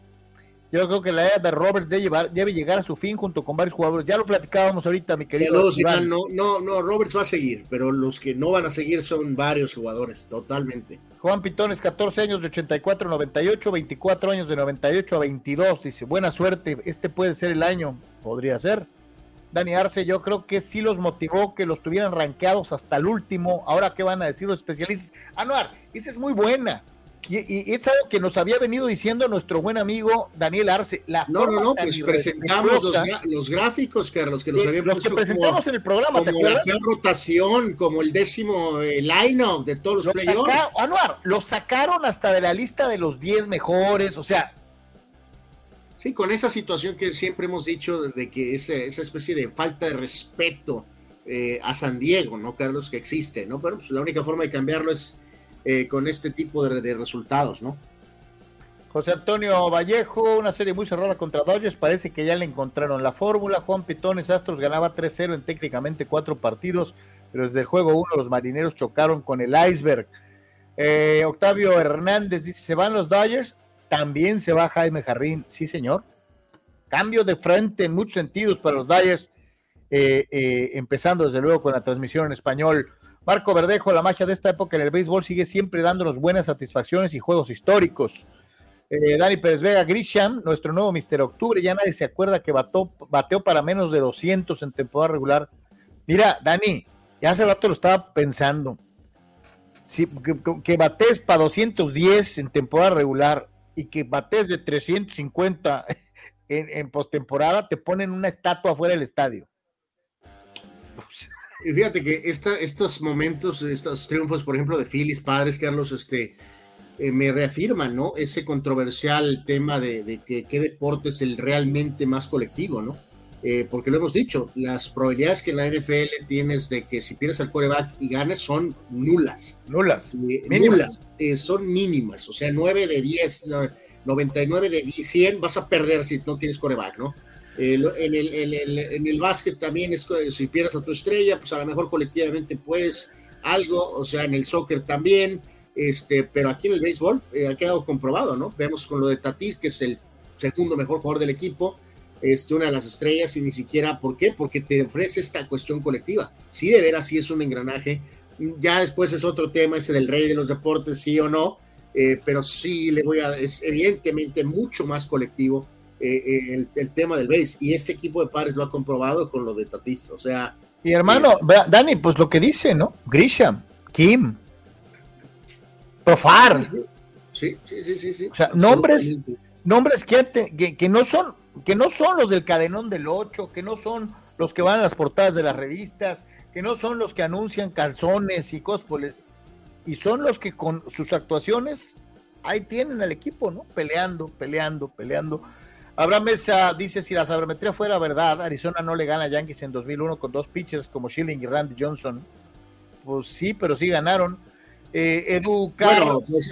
yo creo que la edad de Roberts debe, llevar, debe llegar a su fin junto con varios jugadores. Ya lo platicábamos ahorita, mi querido. No, no, no, Roberts va a seguir, pero los que no van a seguir son varios jugadores, totalmente. Juan Pitones, 14 años de 84 a 98, 24 años de 98 a 22. Dice, buena suerte, este puede ser el año. Podría ser. Dani Arce, yo creo que sí los motivó que los tuvieran rankeados hasta el último. Ahora, ¿qué van a decir los especialistas? Anuar, esa es muy buena. Y, es algo que nos había venido diciendo nuestro buen amigo Daniel Arce. La no, no, no, pues presentamos los, gráficos, Carlos, que los habíamos Los que presentamos en el programa, como ¿te acuerdas? la rotación, como el décimo line-up de todos los playoffs. Anuar, lo sacaron hasta de la lista de los 10 mejores, o sea. Sí, con esa situación que siempre hemos dicho de que esa, esa especie de falta de respeto eh, a San Diego, ¿no, Carlos? Que existe, ¿no? Pero pues, la única forma de cambiarlo es eh, con este tipo de, resultados, ¿no? José Antonio Vallejo, una serie muy cerrada contra Dodgers, parece que ya le encontraron la fórmula. Juan Pitones Astros ganaba 3-0 en técnicamente cuatro partidos, pero desde el juego uno los marineros chocaron con el iceberg. Eh, Octavio Hernández dice: ¿se van los Dodgers? También se va Jaime Jarrín, sí, señor. Cambio de frente en muchos sentidos para los Dodgers, eh, empezando desde luego con la transmisión en español. Marco Verdejo, la magia de esta época en el béisbol sigue siempre dándonos buenas satisfacciones y juegos históricos. Eh, Dani Pérez Vega, Grisham, nuestro nuevo Mister Octubre, ya nadie se acuerda que bateó para menos de 200 en temporada regular. Mira, Dani, ya hace rato lo estaba pensando. Si, que, bates para 210 en temporada regular y que bates de 350 en, en postemporada, te ponen una estatua fuera del estadio. Y fíjate que esta, estos momentos, estos triunfos, por ejemplo, de Phillies, padres, Carlos, este, eh, me reafirman, ¿no? Ese controversial tema de, que qué deporte es el realmente más colectivo, ¿no? Eh, porque lo hemos dicho, las probabilidades que en la NFL tienes de que si pierdes al coreback y ganes son nulas. Nulas. Eh, nulas. son mínimas. O sea, 9 de 10, 99 de 100 vas a perder si no tienes coreback, ¿no? En, el, en, el, en, el, básquet también es si pierdes a tu estrella, pues a lo mejor colectivamente puedes algo, o sea, en el soccer también, este, pero aquí en el béisbol eh, ha quedado comprobado, ¿no? Vemos con lo de Tatis, que es el segundo mejor jugador del equipo, este, una de las estrellas y ni siquiera, ¿por qué? Porque te ofrece esta cuestión colectiva. Sí, de veras, sí es un engranaje. Ya después es otro tema, ese del rey de los deportes, sí o no, eh, pero sí le voy a, es evidentemente mucho más colectivo eh, eh, el, tema del base. Y este equipo de padres lo ha comprobado con lo de Tatis. O sea. Y hermano, Dani, pues lo que dice, ¿no? Grisham, Kim, Profar. Sí, sí, sí, sí. O sea, nombres, nombres que, que, no son, que no son los del cadenón del 8, que no son los que van a las portadas de las revistas, que no son los que anuncian calzones y cosas y son los que con sus actuaciones ahí tienen al equipo, ¿no? Peleando, peleando, peleando. Abraham Mesa dice, si la sabermetría fuera verdad, Arizona no le gana a Yankees en 2001 con dos pitchers como Schilling y Randy Johnson. Pues sí, pero sí ganaron. Eh, Edu Carlos. Pues,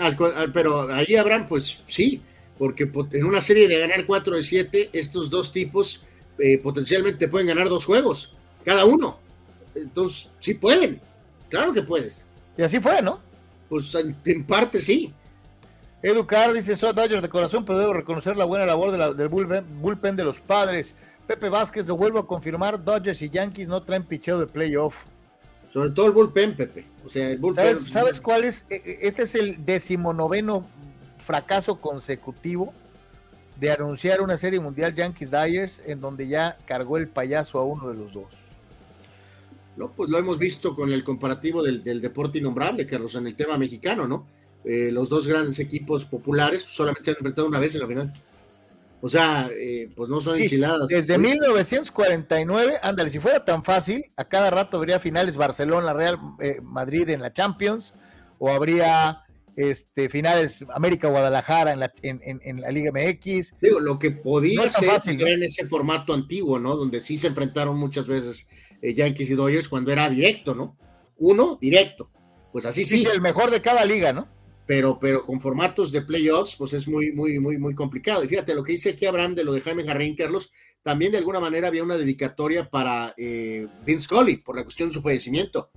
pero ahí Abraham, pues sí, porque en una serie de ganar 4 de 7, estos dos tipos eh, potencialmente pueden ganar dos juegos, cada uno. Entonces, sí pueden, claro que puedes. Y así fue, ¿no? Pues en parte sí. Educar, dice, soy Dodgers de corazón, pero debo reconocer la buena labor del bullpen, de los padres. Pepe Vázquez lo vuelvo a confirmar, Dodgers y Yankees no traen picheo de playoff. Sobre todo el bullpen, Pepe. O sea, el bullpen. ¿Sabes, cuál es? E, e, este es el decimonoveno fracaso consecutivo de anunciar una serie mundial Yankees Dyers en donde ya cargó el payaso a uno de los dos. No, pues lo hemos visto con el comparativo del, del deporte innombrable, Carlos, en el tema mexicano, ¿no? Eh, los dos grandes equipos populares solamente se han enfrentado una vez en la final. O sea, eh, pues no son enchiladas. Desde 1949, ándale, si fuera tan fácil, a cada rato habría finales Barcelona, Real eh, Madrid en la Champions, o habría este, finales América Guadalajara en la, en, la Liga MX. Digo, lo que podía ser en ese formato antiguo, ¿no? Donde sí se enfrentaron muchas veces Yankees y Dodgers cuando era directo, ¿no? Uno, directo pues así sí. el mejor de cada liga, ¿no? Pero, pero con formatos de playoffs, pues es muy, muy, muy, muy complicado. Y fíjate, lo que dice aquí Abraham de lo de Jaime Jarrín, Carlos, también de alguna manera había una dedicatoria para eh, Vince Scully por la cuestión de su fallecimiento.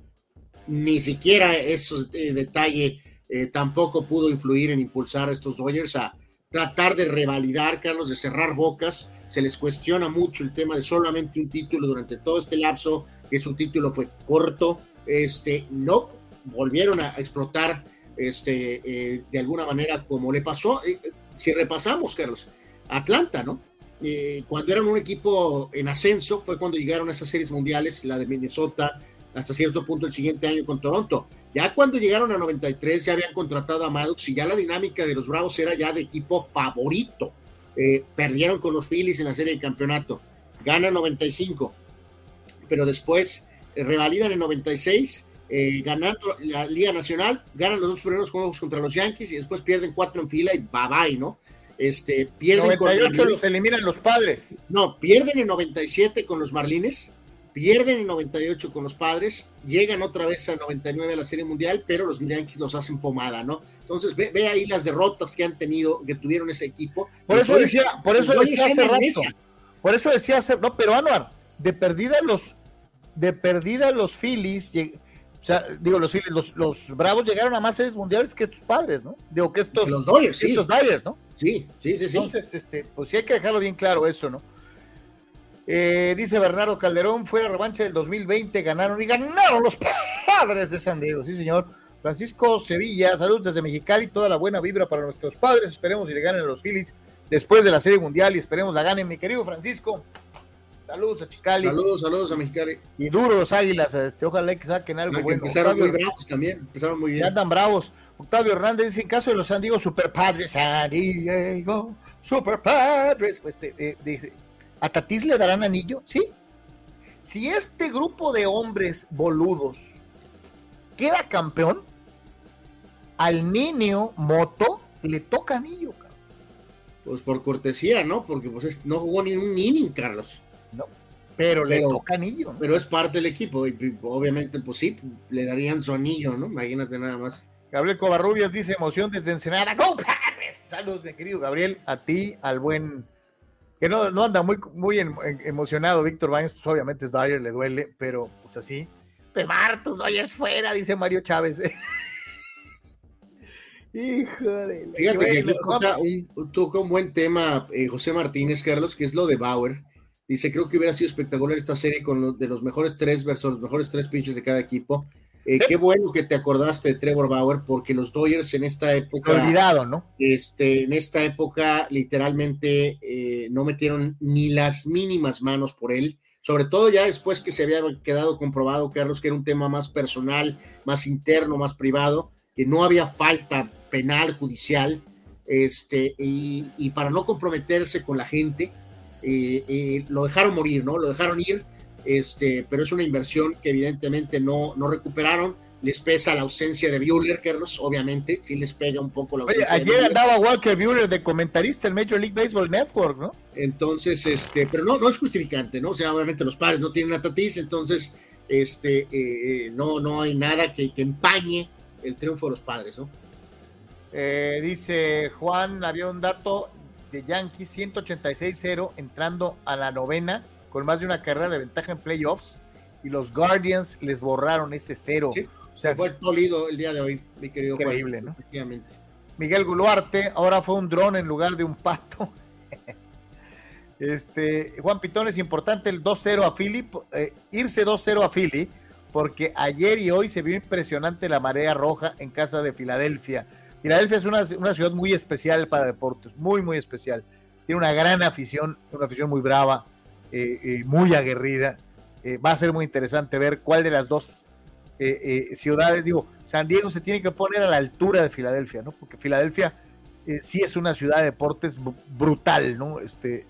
Ni siquiera ese eh, detalle eh, tampoco pudo influir en impulsar a estos Dodgers a tratar de revalidar, Carlos, de cerrar bocas. Se les cuestiona mucho el tema de solamente un título durante todo este lapso, que su título fue corto. Este, no volvieron a explotar este, eh, de alguna manera como le pasó. Eh, si repasamos, Carlos, Atlanta, ¿no? cuando eran un equipo en ascenso fue cuando llegaron a esas series mundiales, la de Minnesota, hasta cierto punto el siguiente año con Toronto. Ya cuando llegaron a 93 ya habían contratado a Maddox y ya la dinámica de los Bravos era ya de equipo favorito. Eh, perdieron con los Phillies en la serie de campeonato. Ganan 95, pero después eh, revalidan en 96, eh, ganando la Liga Nacional, ganan los dos primeros juegos contra los Yankees y después pierden cuatro en fila y bye bye, ¿no? Este, pierden 98 los eliminan los padres. No, pierden en 97 con los Marlines pierden en 98 con los padres, llegan otra vez a 99 a la Serie Mundial, pero los Yankees los hacen pomada, ¿no? Entonces ve, ahí las derrotas que han tenido, que tuvieron ese equipo. Por eso decía, por eso decía hace rato, por eso decía hace, no, pero Anuar, de perdida los, de perdida los Phillies, o sea, digo, los los, los Bravos llegaron a más series mundiales que estos padres, ¿no? Digo que estos, los Dodgers, sí. estos Dodgers, ¿no? Sí, sí, sí, sí. Entonces, este, pues sí hay que dejarlo bien claro eso, ¿no? Eh, dice Bernardo Calderón, fue la revancha del 2020, ganaron y ganaron los padres de San Diego, sí señor. Francisco Sevilla, saludos desde Mexicali, toda la buena vibra para nuestros padres, esperemos y le ganen los Phillies después de la Serie Mundial y esperemos la ganen, mi querido Francisco. Saludos a Chicali. Saludos, saludos a Mexicali. Y duro los águilas, este, ojalá que saquen algo bueno. Empezaron muy bravos también, empezaron muy bien. Ya andan bravos. Octavio Hernández dice, en caso de los San Diego Super Padres, San Diego Super Padres, pues dice, ¿A Tatis le darán anillo? Sí. Si este grupo de hombres boludos queda campeón, al niño Moto le toca anillo, Carlos. Pues por cortesía, ¿no? Porque pues no jugó ni un inning, Carlos. No. Pero, le toca anillo. Pero es parte del equipo. Y obviamente, pues sí, le darían su anillo, ¿no? Imagínate nada más. Gabriel Covarrubias dice emoción desde Ensenada. ¡Go, Saludos, mi querido Gabriel, a ti, al buen que no, anda muy, muy emocionado Víctor Baños, pues obviamente es Dyer, le duele, pero pues así. Pemar, tus Dodgers fuera, dice Mario Chávez. Híjole. Fíjate que un, toca un buen tema eh, José Martínez, Carlos, que es lo de Bauer. Dice, creo que hubiera sido espectacular esta serie con de los mejores tres versus los mejores tres pinches de cada equipo. Eh, qué bueno que te acordaste de Trevor Bauer, porque los Dodgers en esta época. Olvidado, ¿no? Este, en esta época, literalmente, eh, no metieron ni las mínimas manos por él. Sobre todo ya después que se había quedado comprobado, Carlos, que era un tema más personal, más interno, más privado, que no había falta penal, judicial, este, y, para no comprometerse con la gente, eh, lo dejaron morir, ¿no? Lo dejaron ir este, pero es una inversión que evidentemente no, no recuperaron. Les pesa la ausencia de Buehler, Carlos, obviamente, sí les pega un poco la ausencia. ayer andaba Walker Buehler de comentarista en Major League Baseball Network, ¿no? Entonces, este, pero no, no es justificante, ¿no? O sea, obviamente los padres no tienen a Tatis, entonces, este, eh, no, no hay nada que, que, empañe el triunfo de los padres, ¿no? Eh, dice Juan, había un dato de Yankees 186-0 entrando a la novena con más de una carrera de ventaja en playoffs y los Guardians les borraron ese cero. o sea, fue polido el día de hoy, mi querido Increíble, ¿no? Miguel Guluarte, ahora fue un dron en lugar de un pato. este, Juan Pitón es importante el 2-0 a Philly, eh, irse 2-0 a Philly, porque ayer y hoy se vio impresionante la marea roja en casa de Filadelfia. Filadelfia es una, una ciudad muy especial para deportes, muy, muy especial. Tiene una gran afición, una afición muy brava eh, eh, muy aguerrida. Eh, va a ser muy interesante ver cuál de las dos ciudades, digo, San Diego se tiene que poner a la altura de Filadelfia, ¿no? Porque Filadelfia sí es una ciudad de deportes brutal, ¿no? Este,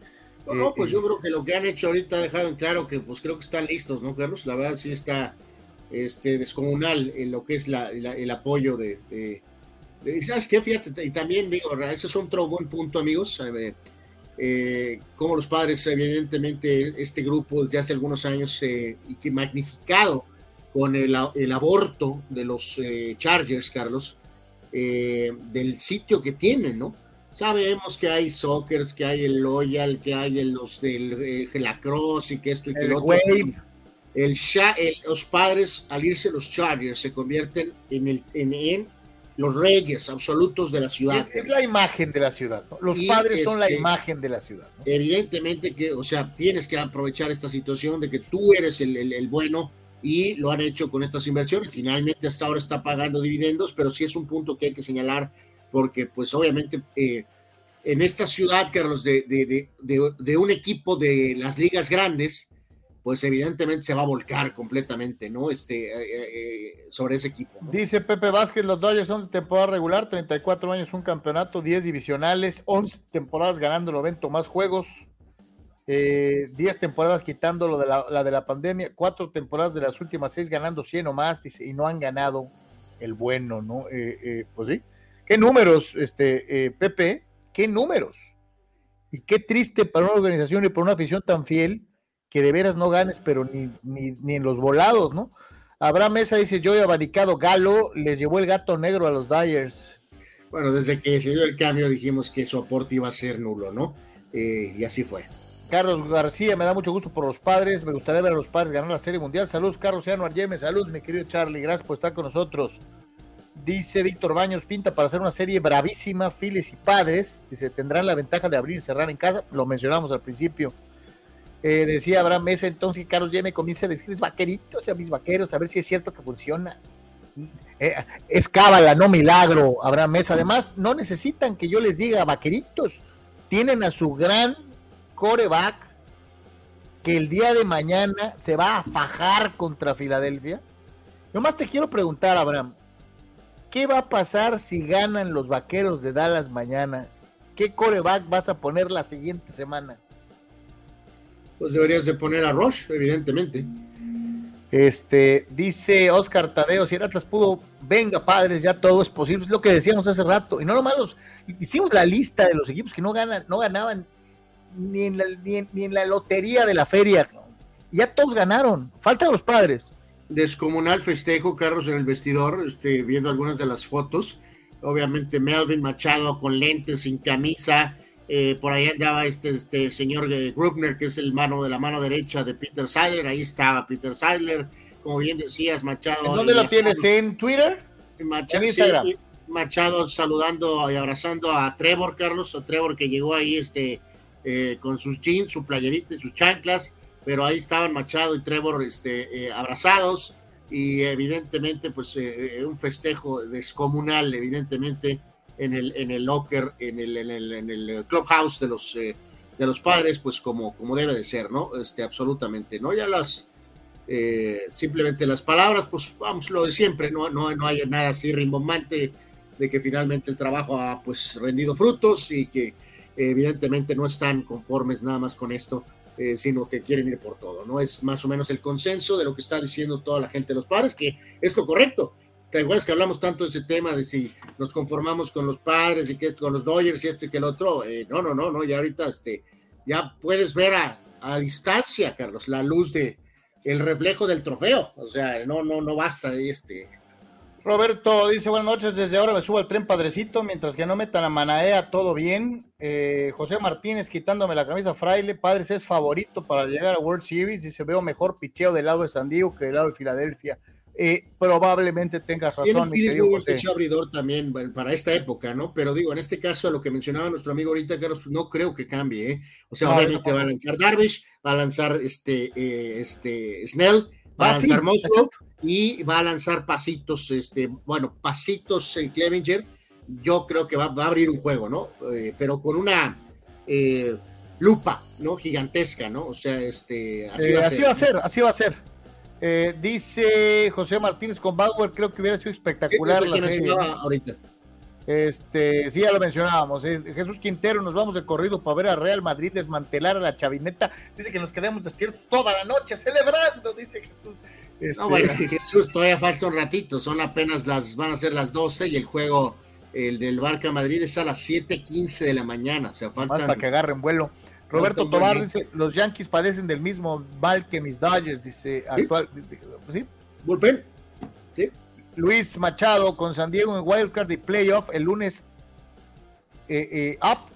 no, pues yo creo que lo que han hecho ahorita ha dejado en claro que pues creo que están listos, ¿no, Carlos? La verdad sí está este, descomunal en lo que es el apoyo de, ¿Sabes qué? Fíjate, y también digo, ese es otro buen punto, amigos eh, como los padres, evidentemente, este grupo desde hace algunos años eh, y que magnificado con el, aborto de los eh, Chargers, Carlos, eh, del sitio que tienen, ¿no? Sabemos que hay soccer, que hay el Loyal, que hay los del eh, y que esto y que el lo otro. El, los padres, al irse los Chargers, se convierten en, el, en, los reyes absolutos de la ciudad. Es, la imagen de la ciudad. Los padres son la este, imagen de la ciudad. Evidentemente que, o sea, tienes que aprovechar esta situación de que tú eres el, el, bueno y lo han hecho con estas inversiones. Finalmente hasta ahora está pagando dividendos, pero sí es un punto que hay que señalar porque pues obviamente eh, en esta ciudad, Carlos, de, de, de, un equipo de las ligas grandes, pues evidentemente se va a volcar completamente, ¿no? Este, eh, eh, sobre ese equipo. Dice Pepe Vázquez, los Dodgers son de temporada regular, 34 años, un campeonato, 10 divisionales, 11 temporadas ganando el evento más juegos, 10 temporadas quitando lo de la, de la pandemia, 4 temporadas de las últimas 6 ganando 100 o más, y no han ganado el bueno, ¿no? pues sí, ¿Qué números, este, eh, Pepe? ¿Qué números? Y qué triste para una organización y para una afición tan fiel que de veras no ganes, pero ni, ni, en los volados, ¿no? Abraham Mesa dice, yo he abanicado Galo, les llevó el gato negro a los Dyers. Bueno, desde que se dio el cambio dijimos que su aporte iba a ser nulo, ¿no? Eh, y así fue. Carlos García, me da mucho gusto por los padres, me gustaría ver a los padres ganar la Serie Mundial. Saludos, Carlos Seano Argeme, saludos, mi querido Charlie, gracias por estar con nosotros. Dice Víctor Baños, pinta para hacer una serie bravísima, Files y Padres. Dice, tendrán la ventaja de abrir y cerrar en casa. Lo mencionamos al principio. Eh, decía Abraham Mesa entonces que Carlos ya me comienza a decir vaqueritos a mis vaqueros, a ver si es cierto que funciona. Eh, es cábala, no milagro, Abraham Mesa. Además, no necesitan que yo les diga vaqueritos. Tienen a su gran coreback que el día de mañana se va a fajar contra Filadelfia. Nomás te quiero preguntar, Abraham, ¿Qué va a pasar si ganan los vaqueros de Dallas mañana? ¿Qué coreback vas a poner la siguiente semana? Pues deberías de poner a Roche, evidentemente. Este, dice Oscar Tadeo, si Atlas pudo, venga padres, ya todo es posible, es lo que decíamos hace rato, y no nomás los, hicimos la lista de los equipos que no ganan, no ganaban ni en la, ni en, la lotería de la feria, ya todos ganaron, faltan los padres descomunal festejo, Carlos, en el vestidor, este, viendo algunas de las fotos. Obviamente Melvin Machado con lentes, sin camisa. Eh, por ahí andaba este, este señor Grubner, que es el mano de la mano derecha de Peter Seidler. Ahí estaba Peter Seidler. Como bien decías, Machado. ¿En dónde lo tienes? ¿En Twitter? Machado, ¿En Machado saludando y abrazando a Trevor, Carlos. A Trevor que llegó ahí este, eh, con sus jeans, su playerita y sus chanclas pero ahí estaban Machado y Trevor este, eh, abrazados y evidentemente pues eh, eh, un festejo descomunal evidentemente en el, en el locker, en el, en el, en el clubhouse de los, de los padres pues como, como debe de ser, ¿no? Este, absolutamente, ¿no? Ya las, simplemente las palabras pues vamos lo de siempre, no, no, no hay nada así rimbombante de que finalmente el trabajo ha pues rendido frutos y que evidentemente no están conformes nada más con esto eh, sino que quieren ir por todo, ¿no? Es más o menos el consenso de lo que está diciendo toda la gente de los padres, que es lo correcto. ¿Te acuerdas que hablamos tanto de ese tema de si nos conformamos con los padres y que esto, con los Dodgers y esto y que el otro? Eh, no, no, no, no, ya ahorita este, ya puedes ver a, a distancia, Carlos, la luz de el reflejo del trofeo. O sea, no, no, no basta este, Roberto dice, buenas noches, desde ahora me subo al tren padrecito, mientras que no metan a Manaea, todo bien. Eh, José Martínez quitándome la camisa fraile, Padres es favorito para llegar a World Series, dice, veo mejor picheo del lado de San Diego que del lado de Filadelfia. Eh, probablemente tengas razón, mi querido José. abridor también para esta época, ¿no? Pero digo, en este caso, lo que mencionaba nuestro amigo ahorita, Carlos, no creo que cambie, ¿eh? O sea, obviamente va a lanzar Darvish, va a lanzar este, eh, este Snell, va a ah, lanzar Moscow y va a lanzar pasitos, este, bueno, pasitos en Clevenger. Yo creo que va, a abrir un juego, ¿no? Eh, pero con una eh, lupa, ¿no? Gigantesca, ¿no? O sea, este, así, va, a así va a ser, así va a ser. Dice José Martínez con Bauer, creo que hubiera sido espectacular la serie. ahorita? Este, sí, ya lo mencionábamos. Jesús Quintero, nos vamos de corrido para ver a Real Madrid desmantelar a la chavineta. Dice que nos quedemos despiertos toda la noche celebrando, dice Jesús. Este... No, bueno, Jesús, todavía falta un ratito. Son apenas las, van a ser las 12 y el juego, el del Barca Madrid, es a las 7:15 de la mañana. O sea, faltan. para que agarren vuelo. Roberto Tobar dice: Los Yankees padecen del mismo mal que mis Dodgers, dice actual. ¿Sí? Bullpen. Luis Machado con San Diego en Wildcard y Playoff el lunes eh, eh, up.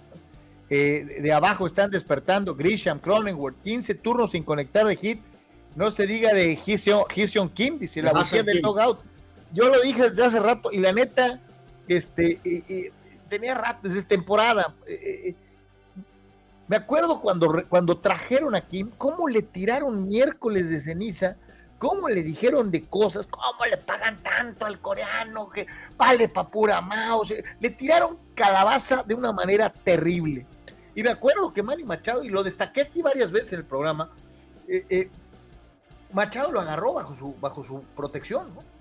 Eh, de abajo están despertando Grisham, Cronenworth, 15 turnos sin conectar de hit. No se diga de Hyun Kim, dice la bujía del logout. Yo lo dije desde hace rato y la neta, este, tenía rato desde temporada. Me acuerdo cuando, cuando trajeron a Kim, cómo le tiraron miércoles de ceniza cómo le dijeron de cosas, cómo le pagan tanto al coreano, que vale pa' pura mouse, le tiraron calabaza de una manera terrible. Y me acuerdo que Manny Machado, y lo destaqué aquí varias veces en el programa, eh, eh, Machado lo agarró bajo su, bajo su protección, ¿no?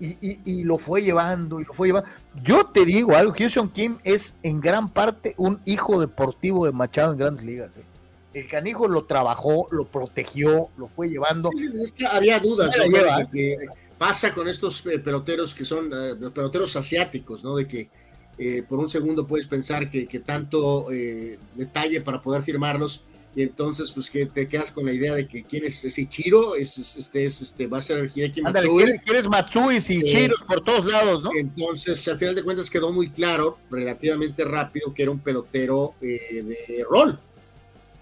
Y, lo fue llevando, y lo fue llevando. Yo te digo algo, Houston Kim es en gran parte un hijo deportivo de Machado en grandes ligas. ¿eh? el canijo lo trabajó, lo protegió, lo fue llevando. es que había dudas de que pasa con estos eh, peloteros que son eh, los peloteros asiáticos, ¿no? De que por un segundo puedes pensar que, tanto detalle para poder firmarlos y entonces pues que te quedas con la idea de que quién es ese Chiro, es, este, es, este, va a ser Hideki Matsui. quieres Matsui y Chiros por todos lados, ¿no? Entonces al final de cuentas quedó muy claro, relativamente rápido, que era un pelotero de rol,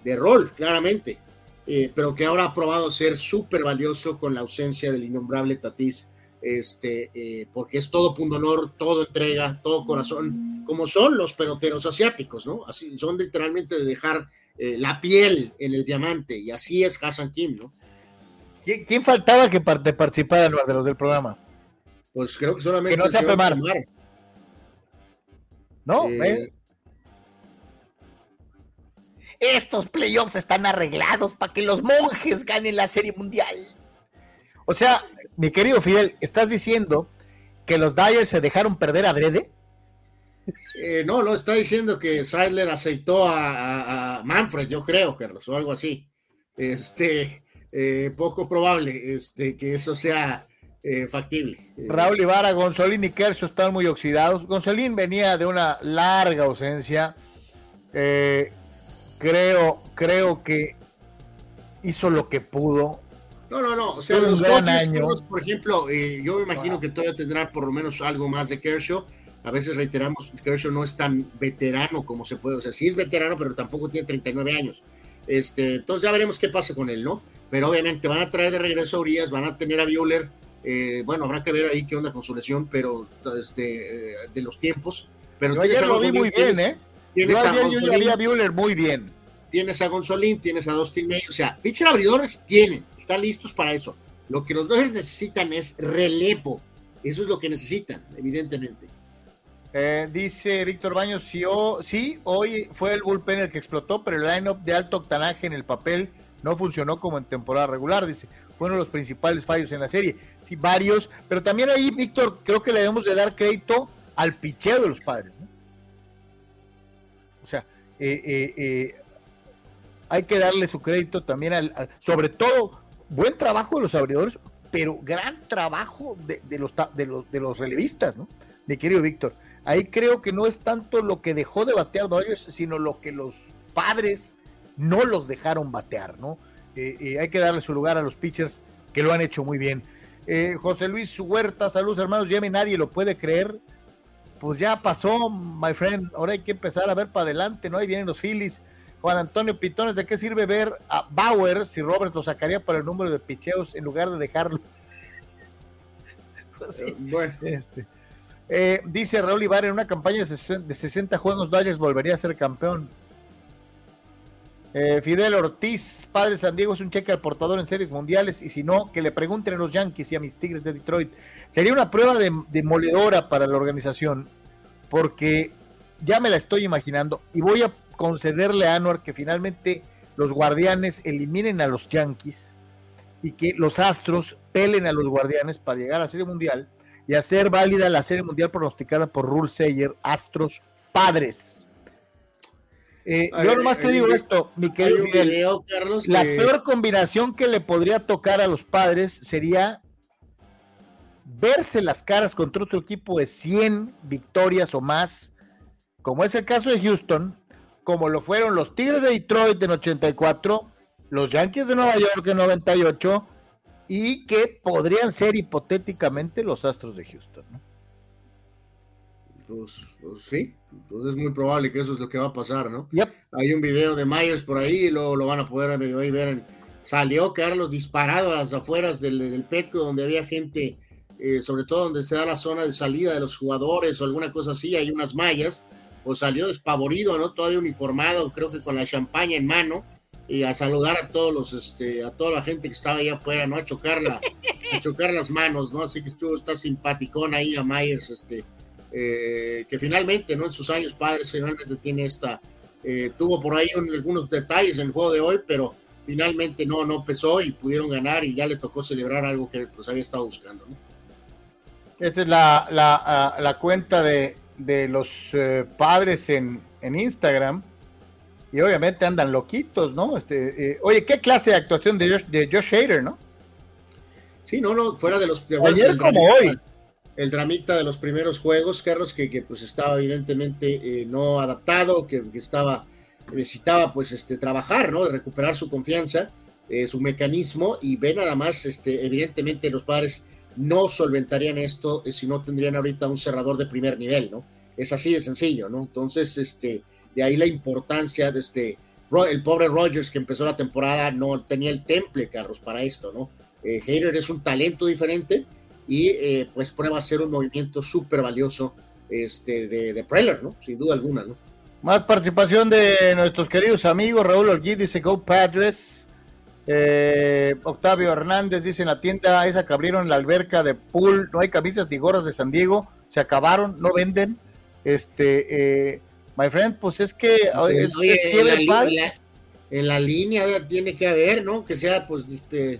de rol, claramente, eh, pero que ahora ha probado ser súper valioso con la ausencia del innombrable Tatís, este, eh, porque es todo punto honor, todo entrega, todo corazón, como son los peloteros asiáticos, ¿no? Así son literalmente de dejar eh, la piel en el diamante, y así es Hassan Kim, ¿no? ¿Quién, faltaba que participara en lugar de los del programa? Pues creo que solamente. Que no sea Pemar. No, estos playoffs están arreglados para que los monjes ganen la Serie Mundial. O sea, mi querido Fidel, ¿estás diciendo que los Dyers se dejaron perder a Drede? Eh, no, no, está diciendo que Seidler aceitó a, Manfred, yo creo, Carlos, o algo así. Este, eh, poco probable este, que eso sea eh, factible. Raúl Ibarra, Gonzolín y Kershaw están muy oxidados. Gonzolín venía de una larga ausencia. Eh, creo, creo que hizo lo que pudo. No, no, no. O sea, los Dodgers, por ejemplo, eh, yo me imagino que todavía tendrá por lo menos algo más de Kershaw. A veces reiteramos, Kershaw no es tan veterano como se puede. O sea, sí es veterano, pero tampoco tiene 39 años. Este, entonces ya veremos qué pasa con él, ¿no? Pero obviamente van a traer de regreso a Urias, van a tener a Bueller. Eh, bueno, habrá que ver ahí qué onda con su lesión, pero este, eh, de los tiempos. Pero yo ayer lo vi muy bien, ¿eh? Tienes a Bueller muy bien. Tienes a Gonzolín, tienes a Dustin May, o sea, pitcher abridores tienen, están listos para eso. Lo que los Dodgers necesitan es relevo. Eso es lo que necesitan, evidentemente. Eh, dice Víctor Baños, sí, sí, hoy fue el bullpen el que explotó, pero el line-up de alto octanaje en el papel no funcionó como en temporada regular, dice. Fue uno de los principales fallos en la serie. Sí, varios, pero también ahí, Víctor, creo que le debemos de dar crédito al picheo de los padres, ¿no? O sea, eh, eh, eh, hay que darle su crédito también al, sobre todo, buen trabajo de los abridores, pero gran trabajo de, los, de, los, de los relevistas, ¿no? Mi querido Víctor. Ahí creo que no es tanto lo que dejó de batear Dodgers, sino lo que los padres no los dejaron batear, ¿no? hay que darle su lugar a los pitchers que lo han hecho muy bien. José Luis Huerta, saludos hermanos, ya nadie lo puede creer pues ya pasó, my friend. Ahora hay que empezar a ver para adelante, ¿no? Ahí vienen los Phillies. Juan Antonio Pitones, ¿de qué sirve ver a Bauer si Robert lo sacaría para el número de picheos en lugar de dejarlo? Pues eh, bueno. Este. Eh, dice Raúl Ibar, en una campaña de 60 juegos, Dodgers volvería a ser campeón. Eh, Fidel Ortiz, padre de San Diego, es un cheque al portador en series mundiales y si no, que le pregunten a los Yankees y a mis Tigres de Detroit. Sería una prueba de, demoledora para la organización porque ya me la estoy imaginando y voy a concederle a Anwar que finalmente los guardianes eliminen a los Yankees y que los Astros pelen a los guardianes para llegar a la Serie Mundial y hacer válida la Serie Mundial pronosticada por Rule Sayer, Astros Padres. Eh, yo nomás te digo esto, mi querido la peor combinación que le podría tocar a los padres sería verse las caras contra otro equipo de 100 victorias o más, como es el caso de Houston, como lo fueron los Tigres de Detroit en 84, los Yankees de Nueva York en 98 y que podrían ser hipotéticamente los Astros de Houston. ¿no? Pues, pues, sí, pues es muy probable que eso es lo que va a pasar, ¿no? Hay un video de Myers por ahí, lo, lo van a poder ver. salió Carlos disparado a las afueras del, del Petco, donde había gente, eh, sobre todo donde se da la zona de salida de los jugadores o alguna cosa así, hay unas mallas, pues salió despavorido, ¿no? Todavía uniformado, creo que con la champaña en mano, y a saludar a todos los, este, a toda la gente que estaba allá afuera, ¿no? A chocarla, a chocar las manos, ¿no? Así que estuvo, está simpaticón ahí a Myers, este eh, que finalmente, ¿no? En sus años padres, finalmente tiene esta, eh, tuvo por ahí algunos detalles en el juego de hoy, pero finalmente no, no pesó y pudieron ganar y ya le tocó celebrar algo que pues había estado buscando, ¿no? Esta es la, la, la cuenta de, de los eh, padres en, en, Instagram y obviamente andan loquitos, ¿no? Este, oye, ¿qué clase de actuación de Josh, de Josh Hader, no? Sí, no, no, fuera de los... De Ayer como hoy el dramita de los primeros juegos, Carlos, que, que pues estaba evidentemente eh, no adaptado, que, estaba, necesitaba pues este, trabajar, ¿no? Recuperar su confianza, eh, su mecanismo, y ve nada más, este, evidentemente los padres no solventarían esto eh, si no tendrían ahorita un cerrador de primer nivel, ¿no? Es así de sencillo, ¿no? Entonces, este, de ahí la importancia de este, el pobre Rogers que empezó la temporada no tenía el temple, Carlos, para esto, ¿no? Eh, es un talento diferente, y eh, pues prueba a ser un movimiento súper valioso este, de, de Preller, ¿no? Sin duda alguna, ¿no? Más participación de nuestros queridos amigos. Raúl Orguín dice Go Padres. Eh, Octavio Hernández dice en la tienda esa que abrieron la alberca de pool, no hay camisas ni gorras de San Diego, se acabaron, no venden. Este, eh, my friend, pues es que es, en, la, en, la, línea tiene que haber, ¿no? Que sea, pues, este,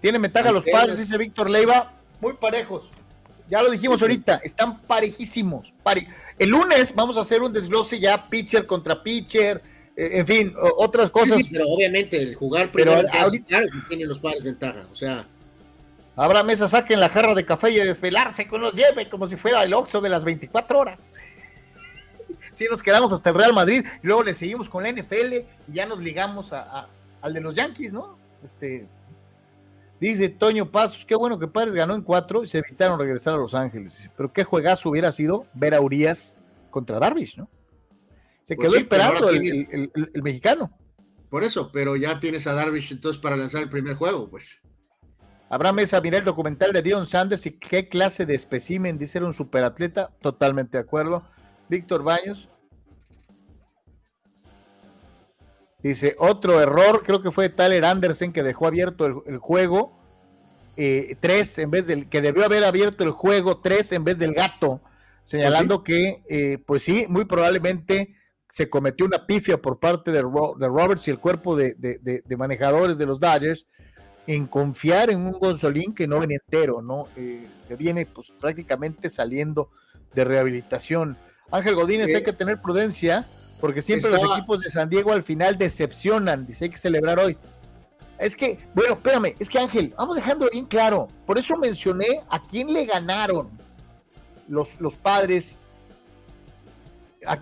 tiene ventaja los padres, dice Víctor Leiva, muy parejos. Ya lo dijimos ahorita, están parejísimos. el lunes vamos a hacer un desglose ya pitcher contra pitcher, eh, en fin, otras cosas. pero obviamente el jugar primero pero ahorita, claro tienen los padres ventaja, o sea. Habrá mesa, saquen la jarra de café y a desvelarse con los lleve como si fuera el Oxxo de las 24 horas. Si nos quedamos hasta el Real Madrid y luego le seguimos con la NFL y ya nos ligamos al de los Yankees, ¿no? Este, Dice Toño Pasos, qué bueno que Padres ganó en cuatro y se evitaron regresar a Los Ángeles. Pero qué juegazo hubiera sido ver a Urias contra Darvish, ¿no? Se pues quedó esperando el, mexicano. Por eso, pero ya tienes a Darvish entonces para lanzar el primer juego, pues. Abraham Mesa, miré el documental de Dion Sanders y qué clase de especímen, dice era un superatleta, totalmente de acuerdo. Víctor Baños, Dice, otro error, creo que fue Tyler Anderson que dejó abierto el, juego eh, tres en vez del, que debió haber abierto el juego tres en vez del gato, señalando que, eh, pues sí, muy probablemente se cometió una pifia por parte de, Roberts y el cuerpo de, manejadores de los Dodgers en confiar en un Gonzolín que no viene entero, ¿no? Eh, que viene pues prácticamente saliendo de rehabilitación. Ángel Godínez, hay que tener prudencia porque siempre los equipos de San Diego al final decepcionan, dice hay que celebrar hoy. Es que, bueno, espérame, es que Ángel, vamos dejando bien claro, por eso mencioné a quién le ganaron los, los padres, a,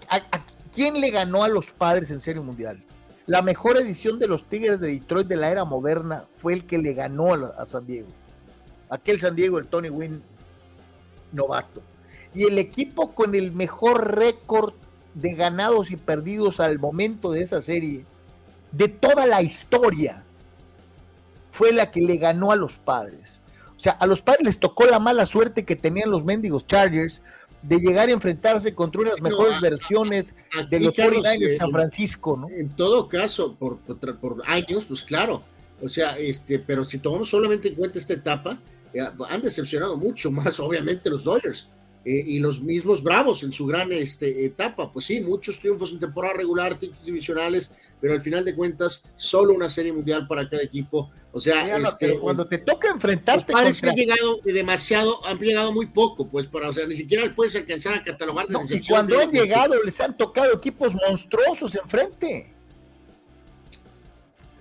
quién le ganó a los padres en Serie Mundial. La mejor edición de los Tigres de Detroit de la era moderna fue el que le ganó a, a San Diego. Aquel San Diego, el Tony Wynn novato. Y el equipo con el mejor récord de ganados y perdidos al momento de esa serie, de toda la historia, fue la que le ganó a los padres. O sea, a los padres les tocó la mala suerte que tenían los mendigos Chargers de llegar a enfrentarse contra unas mejores versiones de los 49 de San Francisco, ¿no? En todo caso, por, por, años, pues claro. O sea, este, pero si tomamos solamente en cuenta esta etapa, eh, han decepcionado mucho más, obviamente, los Dodgers. Eh, y los mismos Bravos en su gran este, etapa. Pues sí, muchos triunfos en temporada regular, títulos divisionales, pero al final de cuentas, solo una serie mundial para cada equipo. O sea, este, cuando te toca enfrentarte. Los padres han llegado demasiado, han llegado muy poco, pues, para, o sea, ni siquiera puedes alcanzar a catalogar de Y cuando han llegado, les han tocado equipos monstruosos enfrente.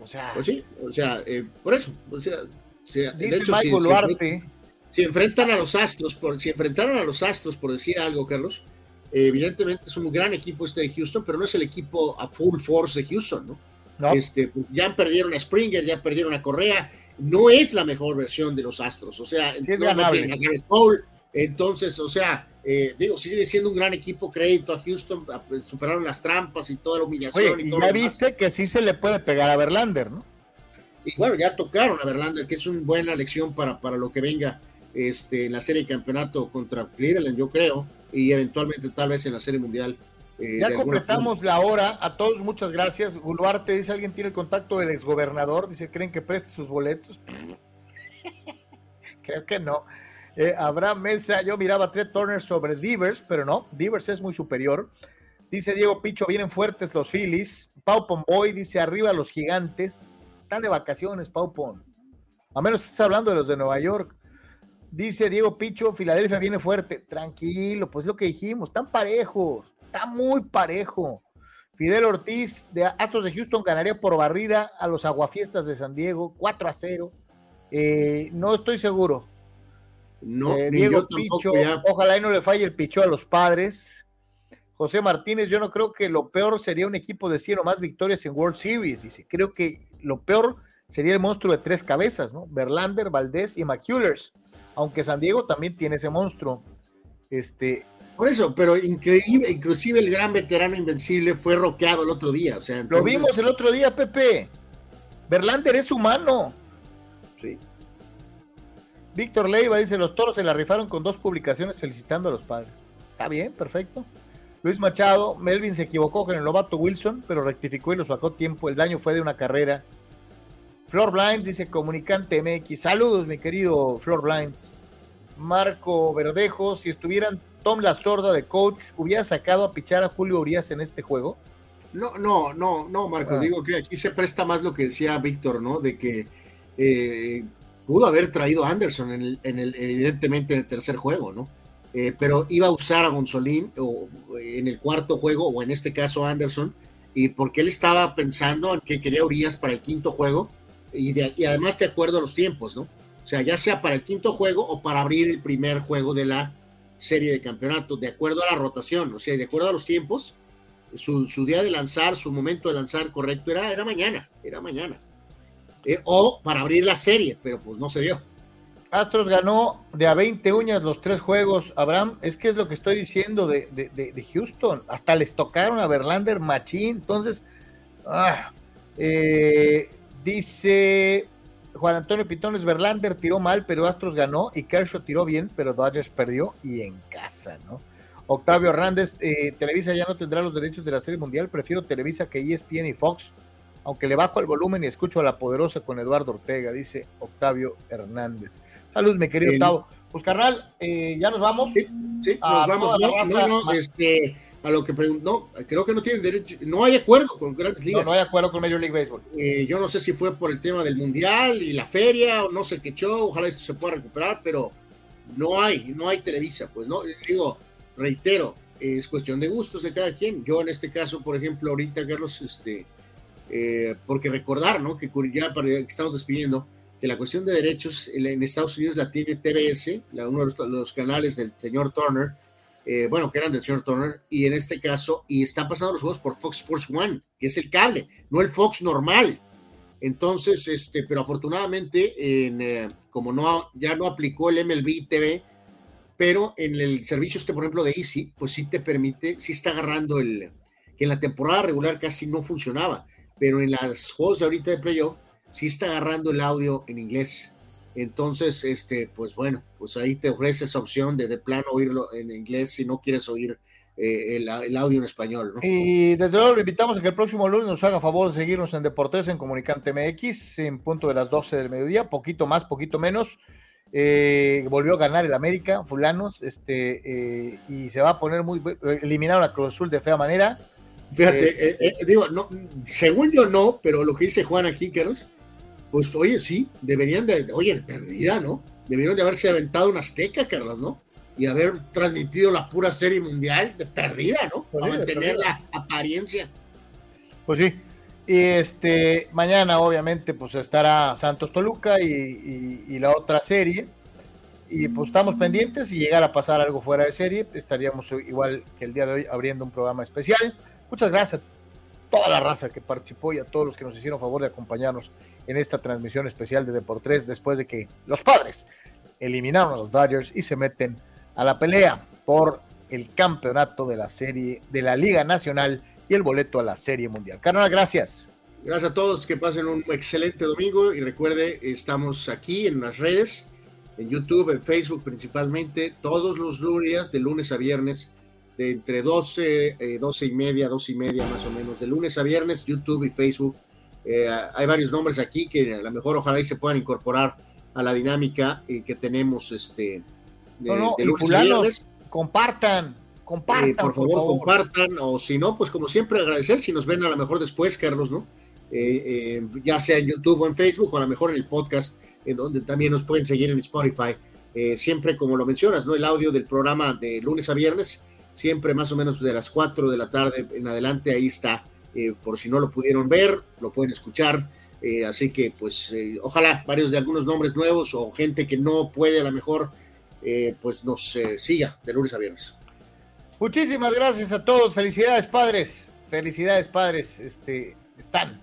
O sea. Pues sí, o sea, eh, por eso. O sea, dice Michael Duarte si enfrentan a los Astros, por, si enfrentaron a los Astros, por decir algo, Carlos, evidentemente es un gran equipo este de Houston, pero no es el equipo a full force de Houston, ¿no? Este, pues, ya perdieron a Springer, ya perdieron a Correa, no es la mejor versión de los Astros. O sea, es ganable. entonces, o sea, eh, digo, sigue siendo un gran equipo, crédito a Houston, pues, superaron las trampas y toda la humillación. y, ya viste que sí se le puede pegar a Verlander, ¿no? Y bueno, ya tocaron a Verlander, que es una buena lección para, para lo que venga este, en la serie de campeonato contra Cleveland, yo creo, y eventualmente tal vez en la serie mundial. Eh, ya completamos la hora. A todos, muchas gracias. Guluarte dice: ¿Alguien tiene el contacto del exgobernador? Dice: ¿Creen que preste sus boletos? Creo que no. Eh, Abraham Mesa, yo miraba a Trey Turner sobre Divers, pero no, Divers es muy superior. Dice Diego Picho, vienen fuertes los Phillies. Pau Pomboy dice, arriba los gigantes. Están de vacaciones, Pau Pom. A menos que estés hablando de los de Nueva York. Dice Diego Picho, Filadelfia viene fuerte. Tranquilo, pues lo que dijimos, están parejos, está muy parejo. Fidel Ortiz de Astros de Houston ganaría por barrida a los Aguafiestas de San Diego, 4 a 0. Eh, no estoy seguro, no, eh, Diego Picho, ojalá y no le falle el picho a los padres. José Martínez, yo no creo que lo peor sería un equipo de 100 o más victorias en World Series. Dice, creo que lo peor sería el monstruo de tres cabezas, ¿no? Verlander, Valdés y McCullers. Aunque San Diego también tiene ese monstruo. Este, por eso, pero increíble, inclusive el gran veterano invencible fue roqueado el otro día. O sea, Lo vimos el otro día, Pepe. Verlander es humano. Sí. Víctor Leiva dice, los toros se la rifaron con dos publicaciones felicitando a los padres. Está bien, perfecto. Luis Machado, Melvin se equivocó con el novato Wilson, pero rectificó y lo sacó tiempo. El daño fue de una carrera. Flor Blinds dice, comunicante MX. Saludos, mi querido Flor Blinds. Marco Verdejo, si estuvieran Tom La Sorda de coach, ¿hubiera sacado a pichar a Julio Urias en este juego? No, no, no, no, Marco. Ah. Digo que aquí se presta más lo que decía Víctor, ¿no? De que eh, pudo haber traído a Anderson en el, evidentemente en el tercer juego, ¿no? Eh, pero iba a usar a Gonzolín o, en el cuarto juego, o en este caso Anderson, y porque él estaba pensando en que quería Urias para el quinto juego, y, además de acuerdo a los tiempos, ¿no? O sea, ya sea para el quinto juego o para abrir el primer juego de la serie de campeonato, de acuerdo a la rotación, o sea, de acuerdo a los tiempos, su, día de lanzar, su momento de lanzar correcto era, era mañana, era mañana. Eh, o para abrir la serie, pero pues no se dio. Astros ganó de a 20 uñas los tres juegos, Abraham. Es que es lo que estoy diciendo de, de, Houston. Hasta les tocaron a Verlander Machín. Entonces, ah, eh, dice Juan Antonio Pitones: Verlander tiró mal, pero Astros ganó. Y Kershaw tiró bien, pero Dodgers perdió y en casa, ¿no? Octavio Hernández, eh, Televisa ya no tendrá los derechos de la Serie Mundial. Prefiero Televisa que ESPN y Fox aunque le bajo el volumen y escucho a la poderosa con Eduardo Ortega, dice Octavio Hernández. Salud, mi querido Octavio. Pues carnal, eh, ya nos vamos. Sí, nos vamos. No, no, este, a lo que preguntó, creo que no tiene derecho, no hay acuerdo con grandes ligas. No, no hay acuerdo con Major League Baseball. Eh, yo no sé si fue por el tema del mundial y la feria o no sé qué show, ojalá esto se pueda recuperar, pero no hay, no hay Televisa, pues no, digo, reitero, es cuestión de gustos de cada quien. Yo en este caso, por ejemplo, ahorita, Carlos, este, eh, porque recordar, ¿no? Que ya para que estamos despidiendo, que la cuestión de derechos en Estados Unidos la tiene TBS, uno de los, canales del señor Turner, eh, bueno, que eran del señor Turner, y en este caso, y están pasando los juegos por Fox Sports One, que es el cable, no el Fox normal. Entonces, este, pero afortunadamente, en, eh, como no, ya no aplicó el MLB TV, pero en el servicio este, por ejemplo, de Easy, pues sí te permite, sí está agarrando el, que en la temporada regular casi no funcionaba pero en las juegos de ahorita de playoff sí está agarrando el audio en inglés. Entonces, este, pues bueno, pues ahí te ofrece esa opción de de plano oírlo en inglés si no quieres oír eh, el, audio en español. Y desde luego lo invitamos a que el próximo lunes nos haga favor de seguirnos en Deportes en Comunicante MX en punto de las 12 del mediodía, poquito más, poquito menos. Eh, volvió a ganar el América, fulanos, este, eh, y se va a poner muy, eliminaron a Cruz Azul de fea manera, Fíjate, eh, eh, digo, no, según yo no, pero lo que dice Juan aquí, Carlos, pues oye, sí, deberían de, oye, perdida, ¿no? Deberían de haberse aventado una azteca, Carlos, ¿no? Y haber transmitido la pura serie mundial de perdida, ¿no? Para mantener la apariencia. Pues sí. Y este, mañana, obviamente, pues estará Santos Toluca y, y la otra serie. Y pues estamos pendientes. Si llegara a pasar algo fuera de serie, estaríamos igual que el día de hoy abriendo un programa especial. Muchas gracias toda la raza que participó y a todos los que nos hicieron favor de acompañarnos en esta transmisión especial de Deportes después de que los padres eliminaron a los Dodgers y se meten a la pelea por el campeonato de la serie de la Liga Nacional y el boleto a la Serie Mundial. Carnal, gracias. Gracias a todos, que pasen un excelente domingo y recuerde, estamos aquí en las redes, en YouTube, en Facebook principalmente, todos los días, de lunes a viernes, de entre 12, 12 eh, y media, 12 y media más o menos, de lunes a viernes, YouTube y Facebook. Eh, hay varios nombres aquí que a lo mejor ojalá y se puedan incorporar a la dinámica eh, que tenemos este de, lunes a viernes. Compartan, compartan. por, favor, compartan, o si no, pues como siempre agradecer si nos ven a lo mejor después, Carlos, ¿no? ya sea en YouTube o en Facebook, o a lo mejor en el podcast, en donde también nos pueden seguir en Spotify. siempre, como lo mencionas, ¿no? El audio del programa de lunes a viernes siempre más o menos de las 4 de la tarde en adelante, ahí está. Eh, por si no lo pudieron ver, lo pueden escuchar. Eh, así que, pues, eh, ojalá varios de algunos nombres nuevos o gente que no puede a lo mejor, pues nos siga de lunes a viernes. Muchísimas gracias a todos. Felicidades, padres. Felicidades, padres. Este, están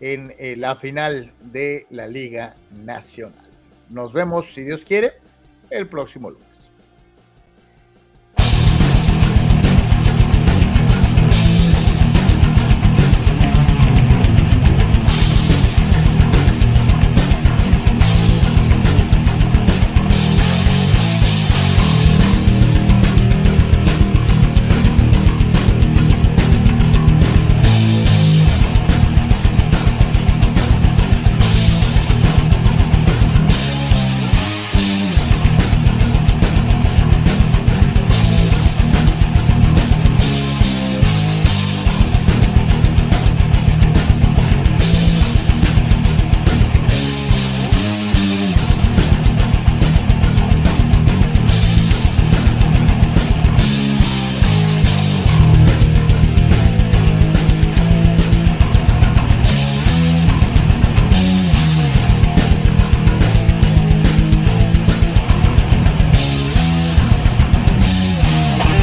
en la final de la Liga Nacional. Nos vemos, si Dios quiere, el próximo lunes.